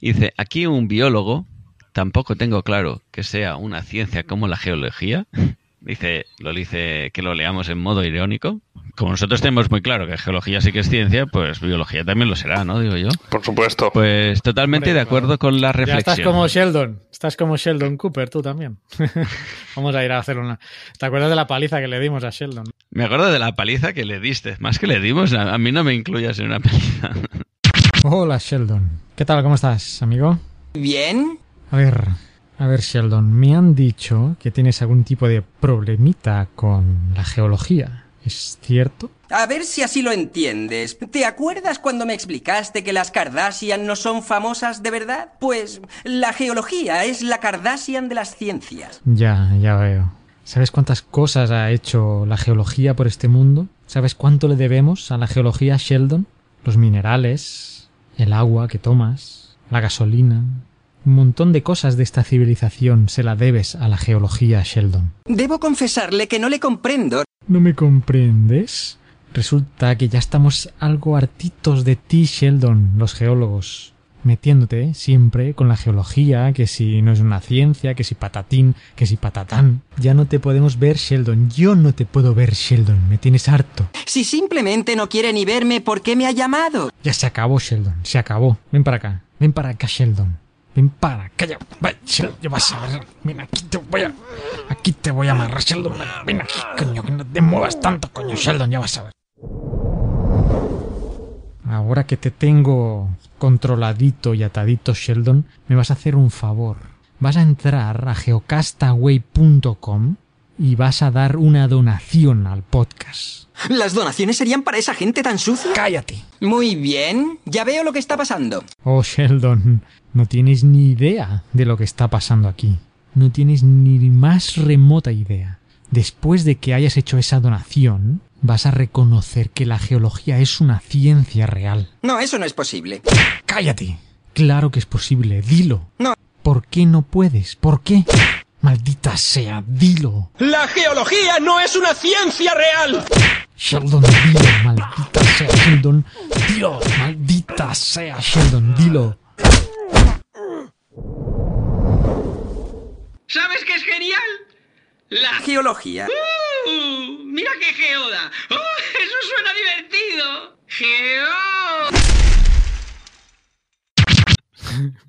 Dice, aquí un biólogo, tampoco tengo claro que sea una ciencia como la geología. Dice, lo dice que lo leamos en modo irónico. Como nosotros tenemos muy claro que geología sí que es ciencia, pues biología también lo será, ¿no? Digo yo. Por supuesto. Pues totalmente de acuerdo con la Ya reflexión. estás como Sheldon. Estás como Sheldon Cooper, tú también. Vamos a ir a hacer una. ¿Te acuerdas de la paliza que le dimos a Sheldon? Me acuerdo de la paliza que le diste. Más que le dimos, a, mí no me incluyas en una paliza. Hola, Sheldon. ¿Qué tal? ¿Cómo estás, amigo? Bien. A ver, a ver, Sheldon. Me han dicho que tienes algún tipo de problemita con la geología. ¿Es cierto? A ver si así lo entiendes. ¿Te acuerdas cuando me explicaste que las Kardashian no son famosas de verdad? Pues la geología es la Kardashian de las ciencias. Ya, ya veo. ¿Sabes cuántas cosas ha hecho la geología por este mundo? ¿Sabes cuánto le debemos a la geología, Sheldon? Los minerales, el agua que tomas, la gasolina. Un montón de cosas de esta civilización se la debes a la geología, Sheldon. Debo confesarle que no le comprendo. ¿No me comprendes? Resulta que ya estamos algo hartitos de ti, Sheldon, los geólogos. Metiéndote siempre con la geología, que si no es una ciencia, que si patatín, que si patatán. Ya no te podemos ver, Sheldon. Yo no te puedo ver, Sheldon. Me tienes harto. Si simplemente no quiere ni verme, ¿por qué me ha llamado? Ya se acabó, Sheldon. Se acabó. Ven para acá. Ven para acá, Sheldon. Ven para acá. Ya, va, Sheldon, ya vas a ver. Ven aquí te voy a... Aquí te voy a amarrar, Sheldon. Ven aquí, coño. Que no te muevas tanto, coño, Sheldon. Ya vas a ver. Ahora que te tengo controladito y atadito, Sheldon, me vas a hacer un favor. Vas a entrar a geocastaway.com y vas a dar una donación al podcast. ¿Las donaciones serían para esa gente tan sucia? ¡Cállate! Muy bien. Ya veo lo que está pasando. Oh, Sheldon, no tienes ni idea de lo que está pasando aquí. No tienes ni más remota idea. Después de que hayas hecho esa donación, vas a reconocer que la geología es una ciencia real. No, eso no es posible. ¡Cállate! Claro que es posible, dilo. No. ¿Por qué no puedes? ¿Por qué? Maldita sea, dilo. ¡La geología no es una ciencia real! Sheldon, dilo, maldita sea, Sheldon. Dilo, maldita sea, Sheldon, dilo. ¿Sabes qué es genial? La geología. ¡Uh! ¡Mira qué geoda! ¡Oh, eso suena divertido! ¡Geo!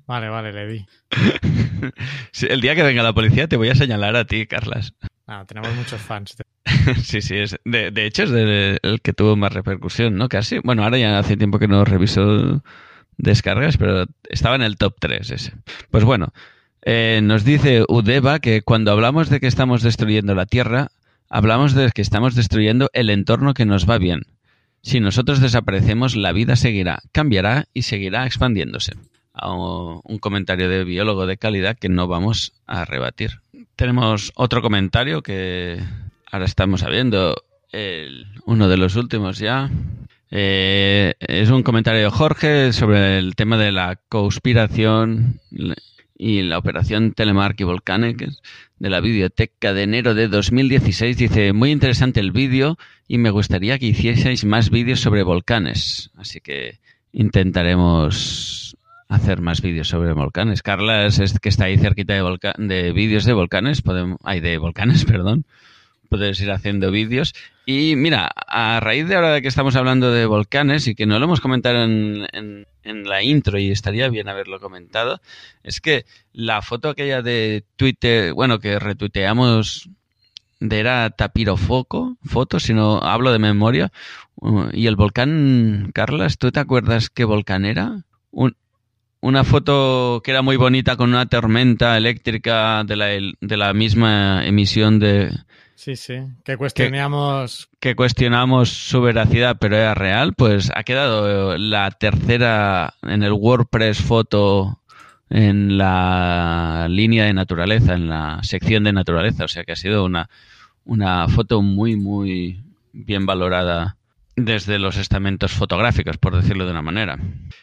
Vale, vale, le di. Sí, el día que venga la policía te voy a señalar a ti, Carlas. Ah, tenemos muchos fans. sí, sí, es, de, de hecho es de- el que tuvo más repercusión, ¿no? Casi. Bueno, ahora ya hace tiempo que no reviso descargas, pero estaba en el top 3 ese. Pues bueno, eh, nos dice Udeva que cuando hablamos de que estamos destruyendo la Tierra, hablamos de que estamos destruyendo el entorno que nos va bien. Si nosotros desaparecemos, la vida seguirá, cambiará y seguirá expandiéndose. Un comentario de biólogo de calidad que no vamos a rebatir. Tenemos otro comentario que ahora estamos sabiendo, el- uno de los últimos ya. Eh, es un comentario de Jorge sobre el tema de la conspiración y la operación Telemark y Volcanic de la biblioteca de enero de 2016. Dice, muy interesante el vídeo y me gustaría que hicieseis más vídeos sobre volcanes. Así que intentaremos hacer más vídeos sobre volcanes. Carla es, que está ahí cerquita de, de vídeos de volcanes, podemos, ay, de volcanes, perdón. Puedes ir haciendo vídeos. Y mira, a raíz de ahora de que estamos hablando de volcanes y que no lo hemos comentado en, en, en la intro y estaría bien haberlo comentado, es que la foto aquella de Twitter, bueno, que retuiteamos de era Tapirofoco, foto, si no hablo de memoria, y el volcán, Carlas, ¿tú te acuerdas qué volcán era? Un, una foto que era muy bonita con una tormenta eléctrica de la, de la misma emisión de... Sí, sí, que cuestionamos... Que, que, cuestionamos su veracidad, pero era real, pues ha quedado la tercera en el WordPress foto en la línea de naturaleza, en la sección de naturaleza, o sea que ha sido una, una foto muy, muy bien valorada desde los estamentos fotográficos, por decirlo de una manera.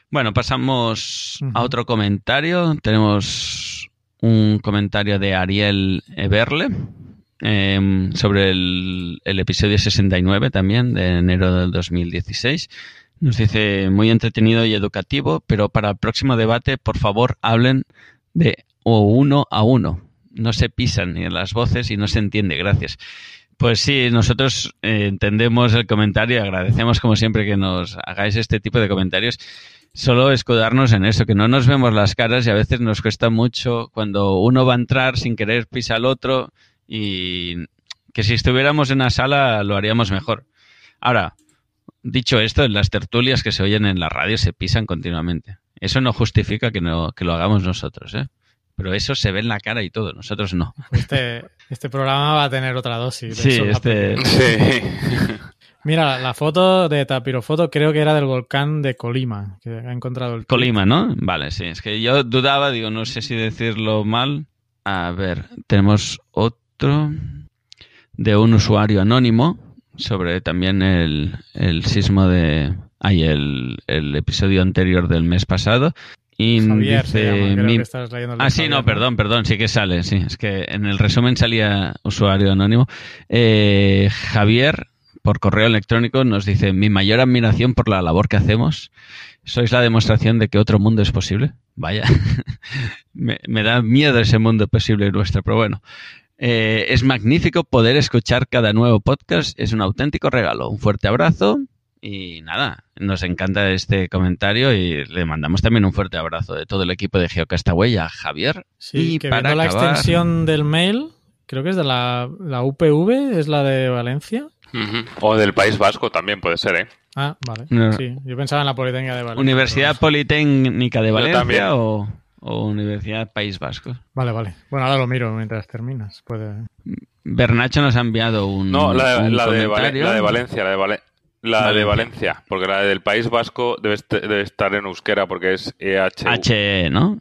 Bueno, pasamos uh -huh. a otro comentario. Tenemos un comentario de Ariel Eberle eh, sobre el, el, episodio 69 también, de enero del 2016. Nos dice, muy entretenido y educativo, pero para el próximo debate, por favor, hablen de o uno a uno. No se pisan ni en las voces y no se entiende. Gracias. Pues sí, nosotros eh, entendemos el comentario y agradecemos como siempre que nos hagáis este tipo de comentarios. Solo escudarnos en eso, que no nos vemos las caras y a veces nos cuesta mucho cuando uno va a entrar sin querer pisa al otro y que si estuviéramos en la sala lo haríamos mejor. Ahora, dicho esto, en las tertulias que se oyen en la radio se pisan continuamente. Eso no justifica que, no, que lo hagamos nosotros, ¿eh? Pero eso se ve en la cara y todo, nosotros no. Este, este programa va a tener otra dosis. Sí, este... sí. Mira, la foto de Tapirofoto creo que era del volcán de Colima, que ha encontrado el... Colima, ¿no? Vale, sí. Es que yo dudaba, digo, no sé si decirlo mal. A ver, tenemos otro de un usuario anónimo sobre también el, el sismo de... Ay, el, el episodio anterior del mes pasado. Y Javier, dice, llama, mi... Ah, sí, no, perdón, perdón, sí que sale, sí. Es que en el resumen salía usuario anónimo. Eh, Javier, por correo electrónico, nos dice, mi mayor admiración por la labor que hacemos. Sois la demostración de que otro mundo es posible. Vaya, me, me, da miedo ese mundo posible nuestro, pero bueno. Eh, es magnífico poder escuchar cada nuevo podcast, es un auténtico regalo. Un fuerte abrazo y nada, nos encanta este comentario y le mandamos también un fuerte abrazo de todo el equipo de Geocastaway a Javier. Sí, y que para la acabar... extensión del mail, creo que es de la, la UPV, es la de Valencia. Uh -huh. O del País Vasco también puede ser, ¿eh? Ah, vale. No. Sí, yo pensaba en la Politécnica de Valencia. ¿Universidad Politécnica de Valencia o, o, Universidad País Vasco? Vale, vale. Bueno, ahora lo miro mientras terminas. Puede... Bernacho nos ha enviado un. No, la, un la, de, comentario. la de Valencia, la de Valencia. La Valencia. de Valencia, porque la del País Vasco debe, est debe estar en euskera porque es EHU. HE, ¿no?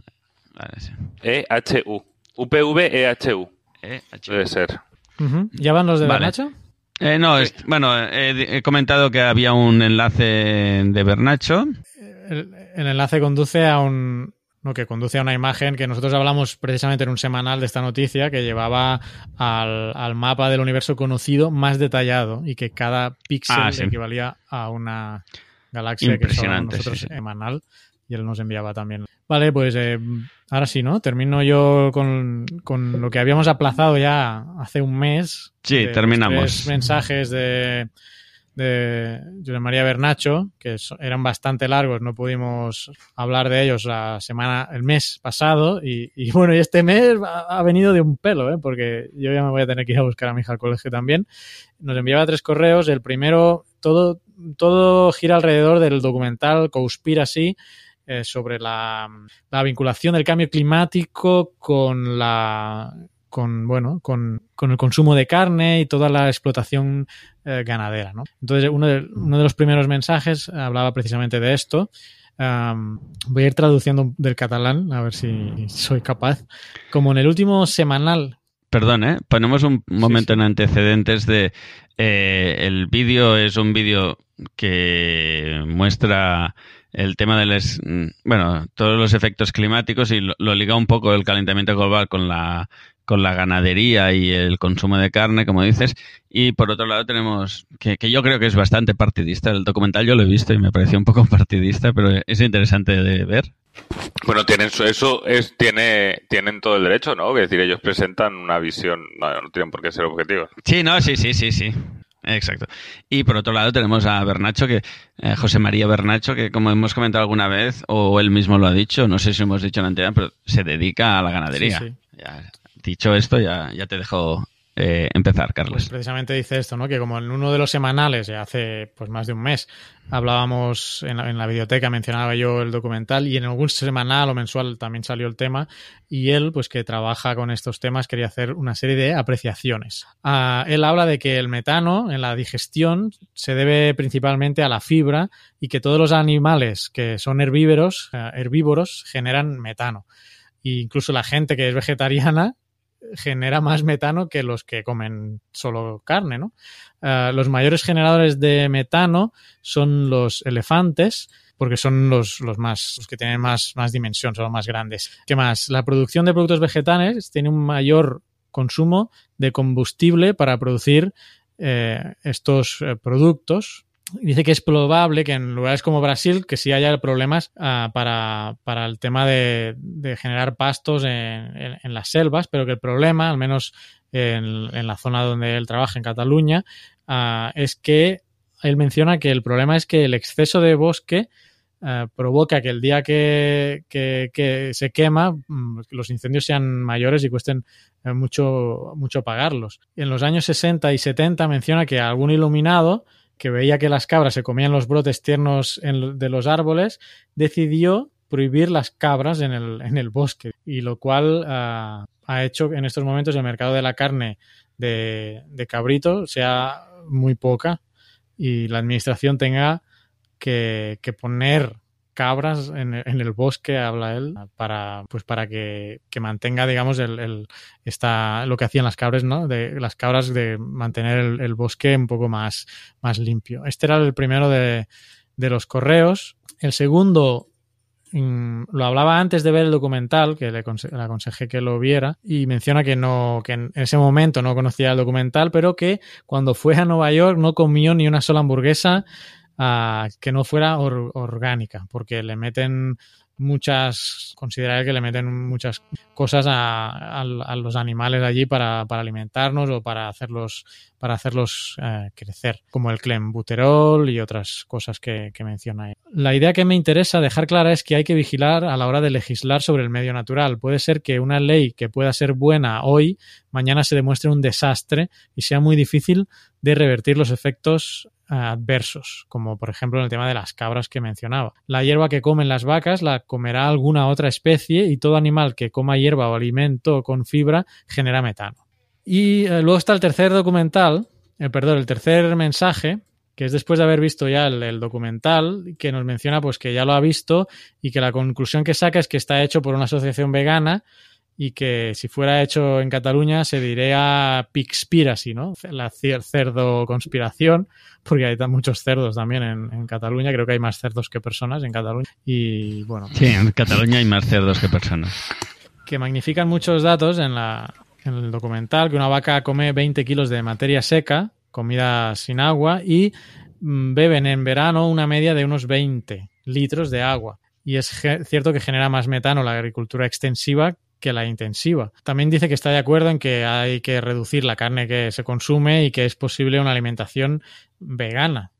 Vale, sí. EHU. UPV EHU. E Debe ser. Uh -huh. ¿Ya van los de Vale. Bernacho? Eh, no, es, bueno, he, he, comentado que había un enlace de Bernacho. El, el, enlace conduce a un. No, que conduce a una imagen que nosotros hablamos precisamente en un semanal de esta noticia que llevaba al, al mapa del universo conocido más detallado y que cada píxel Ah, sí. equivalía a una galaxia que nosotros sí, sí. semanal y él nos enviaba también. Vale, pues eh, ahora sí, ¿no? Termino yo con, con lo que habíamos aplazado ya hace un mes. Sí, terminamos. tres mensajes de, de José María Bernacho, que eran bastante largos, no pudimos hablar de ellos la semana, el mes pasado, y, bueno, y este mes ha, ha venido de un pelo, ¿eh? porque yo ya me voy a tener que ir a buscar a mi hija al colegio también. Nos enviaba tres correos, el primero, todo, todo gira alrededor del documental Conspiracy, eh, sobre la, la vinculación del cambio climático con la con bueno con, con el consumo de carne y toda la explotación eh, ganadera ¿no? entonces uno de, uno de los primeros mensajes hablaba precisamente de esto Um, voy a ir traduciendo del catalán a ver si soy capaz como en el último semanal Perdón, ¿eh? Ponemos un momento en antecedentes de... eh, el vídeo es un vídeo que muestra el tema de los... Bueno, todos los efectos climáticos y lo, lo liga un poco el calentamiento global con la con la ganadería y el consumo de carne, como dices. Y por otro lado tenemos, que, que, yo creo que es bastante partidista, el documental yo lo he visto y me pareció un poco partidista, pero es interesante de ver. Bueno, tienen eso es tiene tienen todo el derecho, ¿no? Es decir, ellos presentan una visión, no, no tienen por qué ser objetivos. Sí, no, sí, sí, sí, sí. Exacto. Y por otro lado tenemos a Bernacho, que eh, José María Bernacho, que como hemos comentado alguna vez, o él mismo lo ha dicho, no sé si hemos dicho en la anterior, pero se dedica a la ganadería. Sí, sí. Ya, dicho esto, ya, ya te dejo eh, empezar, Carlos. Pues precisamente dice esto, ¿no? Que como en uno de los semanales, hace pues más de un mes, hablábamos en la, en la biblioteca, mencionaba yo el documental, y en algún semanal o mensual también salió el tema, y él, pues que trabaja con estos temas, quería hacer una serie de apreciaciones. Uh, él habla de que el metano en la digestión se debe principalmente a la fibra y que todos los animales que son herbívoros, uh, herbívoros generan metano. E incluso la gente que es vegetariana genera más metano que los que comen solo carne, ¿no? Uh, los mayores generadores de metano son los elefantes, porque son los, los más los que tienen más, más dimensión, son los más grandes. ¿Qué más? La producción de productos vegetales tiene un mayor consumo de combustible para producir eh, estos eh, productos dice que es probable que en lugares como Brasil que sí haya problemas uh, para, para, el tema de, de generar pastos en, en, las selvas, pero que el problema, al menos en, la zona donde él trabaja, en Cataluña, uh, es que él menciona que el problema es que el exceso de bosque uh, provoca que el día que, que, se quema los incendios sean mayores y cuesten eh, mucho, mucho pagarlos. En los años 60 y 70 menciona que algún iluminado que veía que las cabras se comían los brotes tiernos de los árboles, decidió prohibir las cabras en el, en el bosque, y lo cual uh, ha hecho que en estos momentos el mercado de la carne de, de, cabrito sea muy poca y la administración tenga que, que poner cabras en, en, el bosque, habla él, para, pues para que, que mantenga, digamos, el, el, esta, lo que hacían las cabras, ¿no? De, las cabras de mantener el, el, bosque un poco más, más limpio. Este era el primero de, de los correos. El segundo mmm, lo hablaba antes de ver el documental, que le, le, aconsejé que lo viera, y menciona que no, que en ese momento no conocía el documental, pero que cuando fue a Nueva York no comió ni una sola hamburguesa uh, que no fuera or orgánica, porque le meten muchas, considerar que le meten muchas cosas a, a, a los animales allí para, para, alimentarnos o para hacerlos, para hacerlos eh, crecer, como el clenbuterol y otras cosas que, que menciona ahí. La idea que me interesa dejar clara es que hay que vigilar a la hora de legislar sobre el medio natural. Puede ser que una ley que pueda ser buena hoy, mañana se demuestre un desastre y sea muy difícil de revertir los efectos adversos, como por ejemplo en el tema de las cabras que mencionaba. La hierba que comen las vacas la comerá alguna otra especie y todo animal que coma hierba o alimento con fibra genera metano. Y eh, luego está el tercer documental, eh, perdón, el tercer mensaje, que es después de haber visto ya el, el, documental, que nos menciona pues que ya lo ha visto y que la conclusión que saca es que está hecho por una asociación vegana y que si fuera hecho en Cataluña se diría Pixpiracy, ¿no? La cerdo conspiración, porque hay muchos cerdos también en, en, Cataluña, creo que hay más cerdos que personas en Cataluña y bueno. Sí, en Cataluña hay más cerdos que personas. Que magnifican muchos datos en, la, en el documental, que una vaca come 20 kilos de materia seca, comida sin agua, y mm, beben en verano una media de unos 20 litros de agua. Y es cierto que genera más metano la agricultura extensiva que la intensiva. También dice que está de acuerdo en que hay que reducir la carne que se consume y que es posible una alimentación vegana.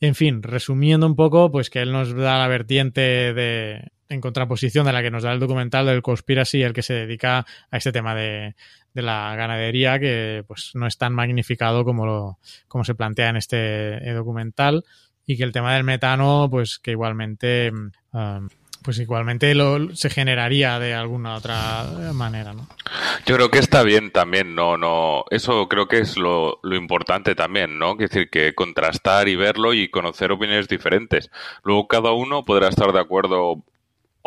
En fin, resumiendo un poco, pues que él nos da la vertiente de en contraposición de la que nos da el documental del Conspiracy, el que se dedica a este tema de, de la ganadería, que pues no es tan magnificado como, lo, como se plantea en este documental, y que el tema del metano, pues que igualmente um, pues igualmente lo, se generaría de alguna otra manera, ¿no? Yo creo que está bien también, no, no, eso creo que es lo, lo importante también, ¿no? Es decir, que contrastar y verlo y conocer opiniones diferentes. Luego cada uno podrá estar de acuerdo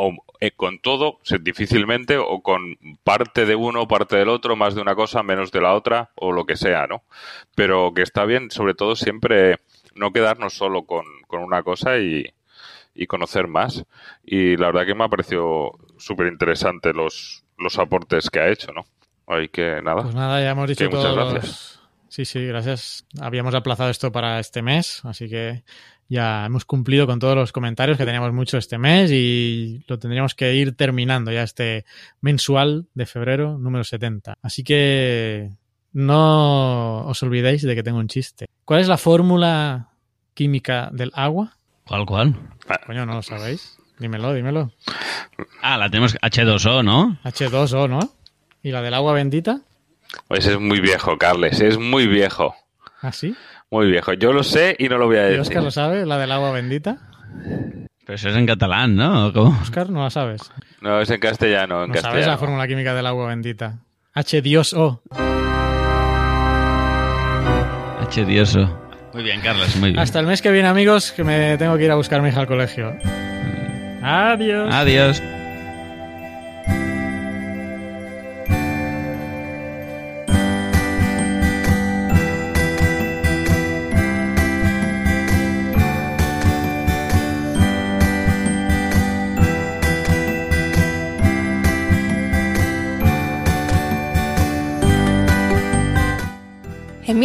o eh, con todo, difícilmente, o con parte de uno, parte del otro, más de una cosa, menos de la otra, o lo que sea, ¿no? Pero que está bien, sobre todo, siempre no quedarnos solo con, con una cosa y, y conocer más. Y la verdad que me ha parecido súper interesante los, los aportes que ha hecho, ¿no? Hay que nada. Pues nada, ya hemos dicho Que muchas gracias. Sí, sí, gracias. Habíamos aplazado esto para este mes, así que ya hemos cumplido con todos los comentarios que teníamos mucho este mes y lo tendríamos que ir terminando ya este mensual de febrero número 70. Así que no os olvidéis de que tengo un chiste. ¿Cuál es la fórmula química del agua? ¿Cuál, cuál? Coño, ¿no lo sabéis? Dímelo, dímelo. Ah, la tenemos H2O, ¿no? H2O, ¿no? ¿Y la del agua bendita? Ese es muy viejo, Carles. Es muy viejo. ¿Ah, sí? Muy viejo. Yo lo sé y no lo voy a ¿Y decir. Oscar lo sabe? ¿La del agua bendita? Pero eso es en catalán, ¿no? ¿O ¿Cómo? Oscar, no la sabes. No, es en castellano. En ¿No sabes la fórmula química del agua bendita? H Dios O. H2O. Muy bien, Carlos, muy bien. Hasta el mes que viene, amigos, que me tengo que ir a buscar a mi hija al colegio. Adiós. Adiós.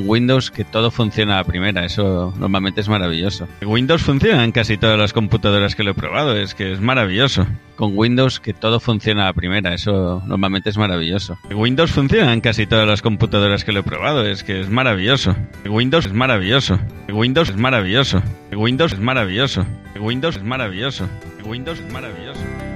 Windows que todo funciona a primera, eso normalmente es maravilloso. Windows funciona en casi todas las computadoras que lo he probado, es que es maravilloso. Con Windows que todo funciona a primera, eso normalmente es maravilloso. Windows funciona en casi todas las computadoras que lo he probado, es que es maravilloso. Windows es maravilloso. Windows es maravilloso. Windows es maravilloso. Windows es maravilloso. Windows es maravilloso.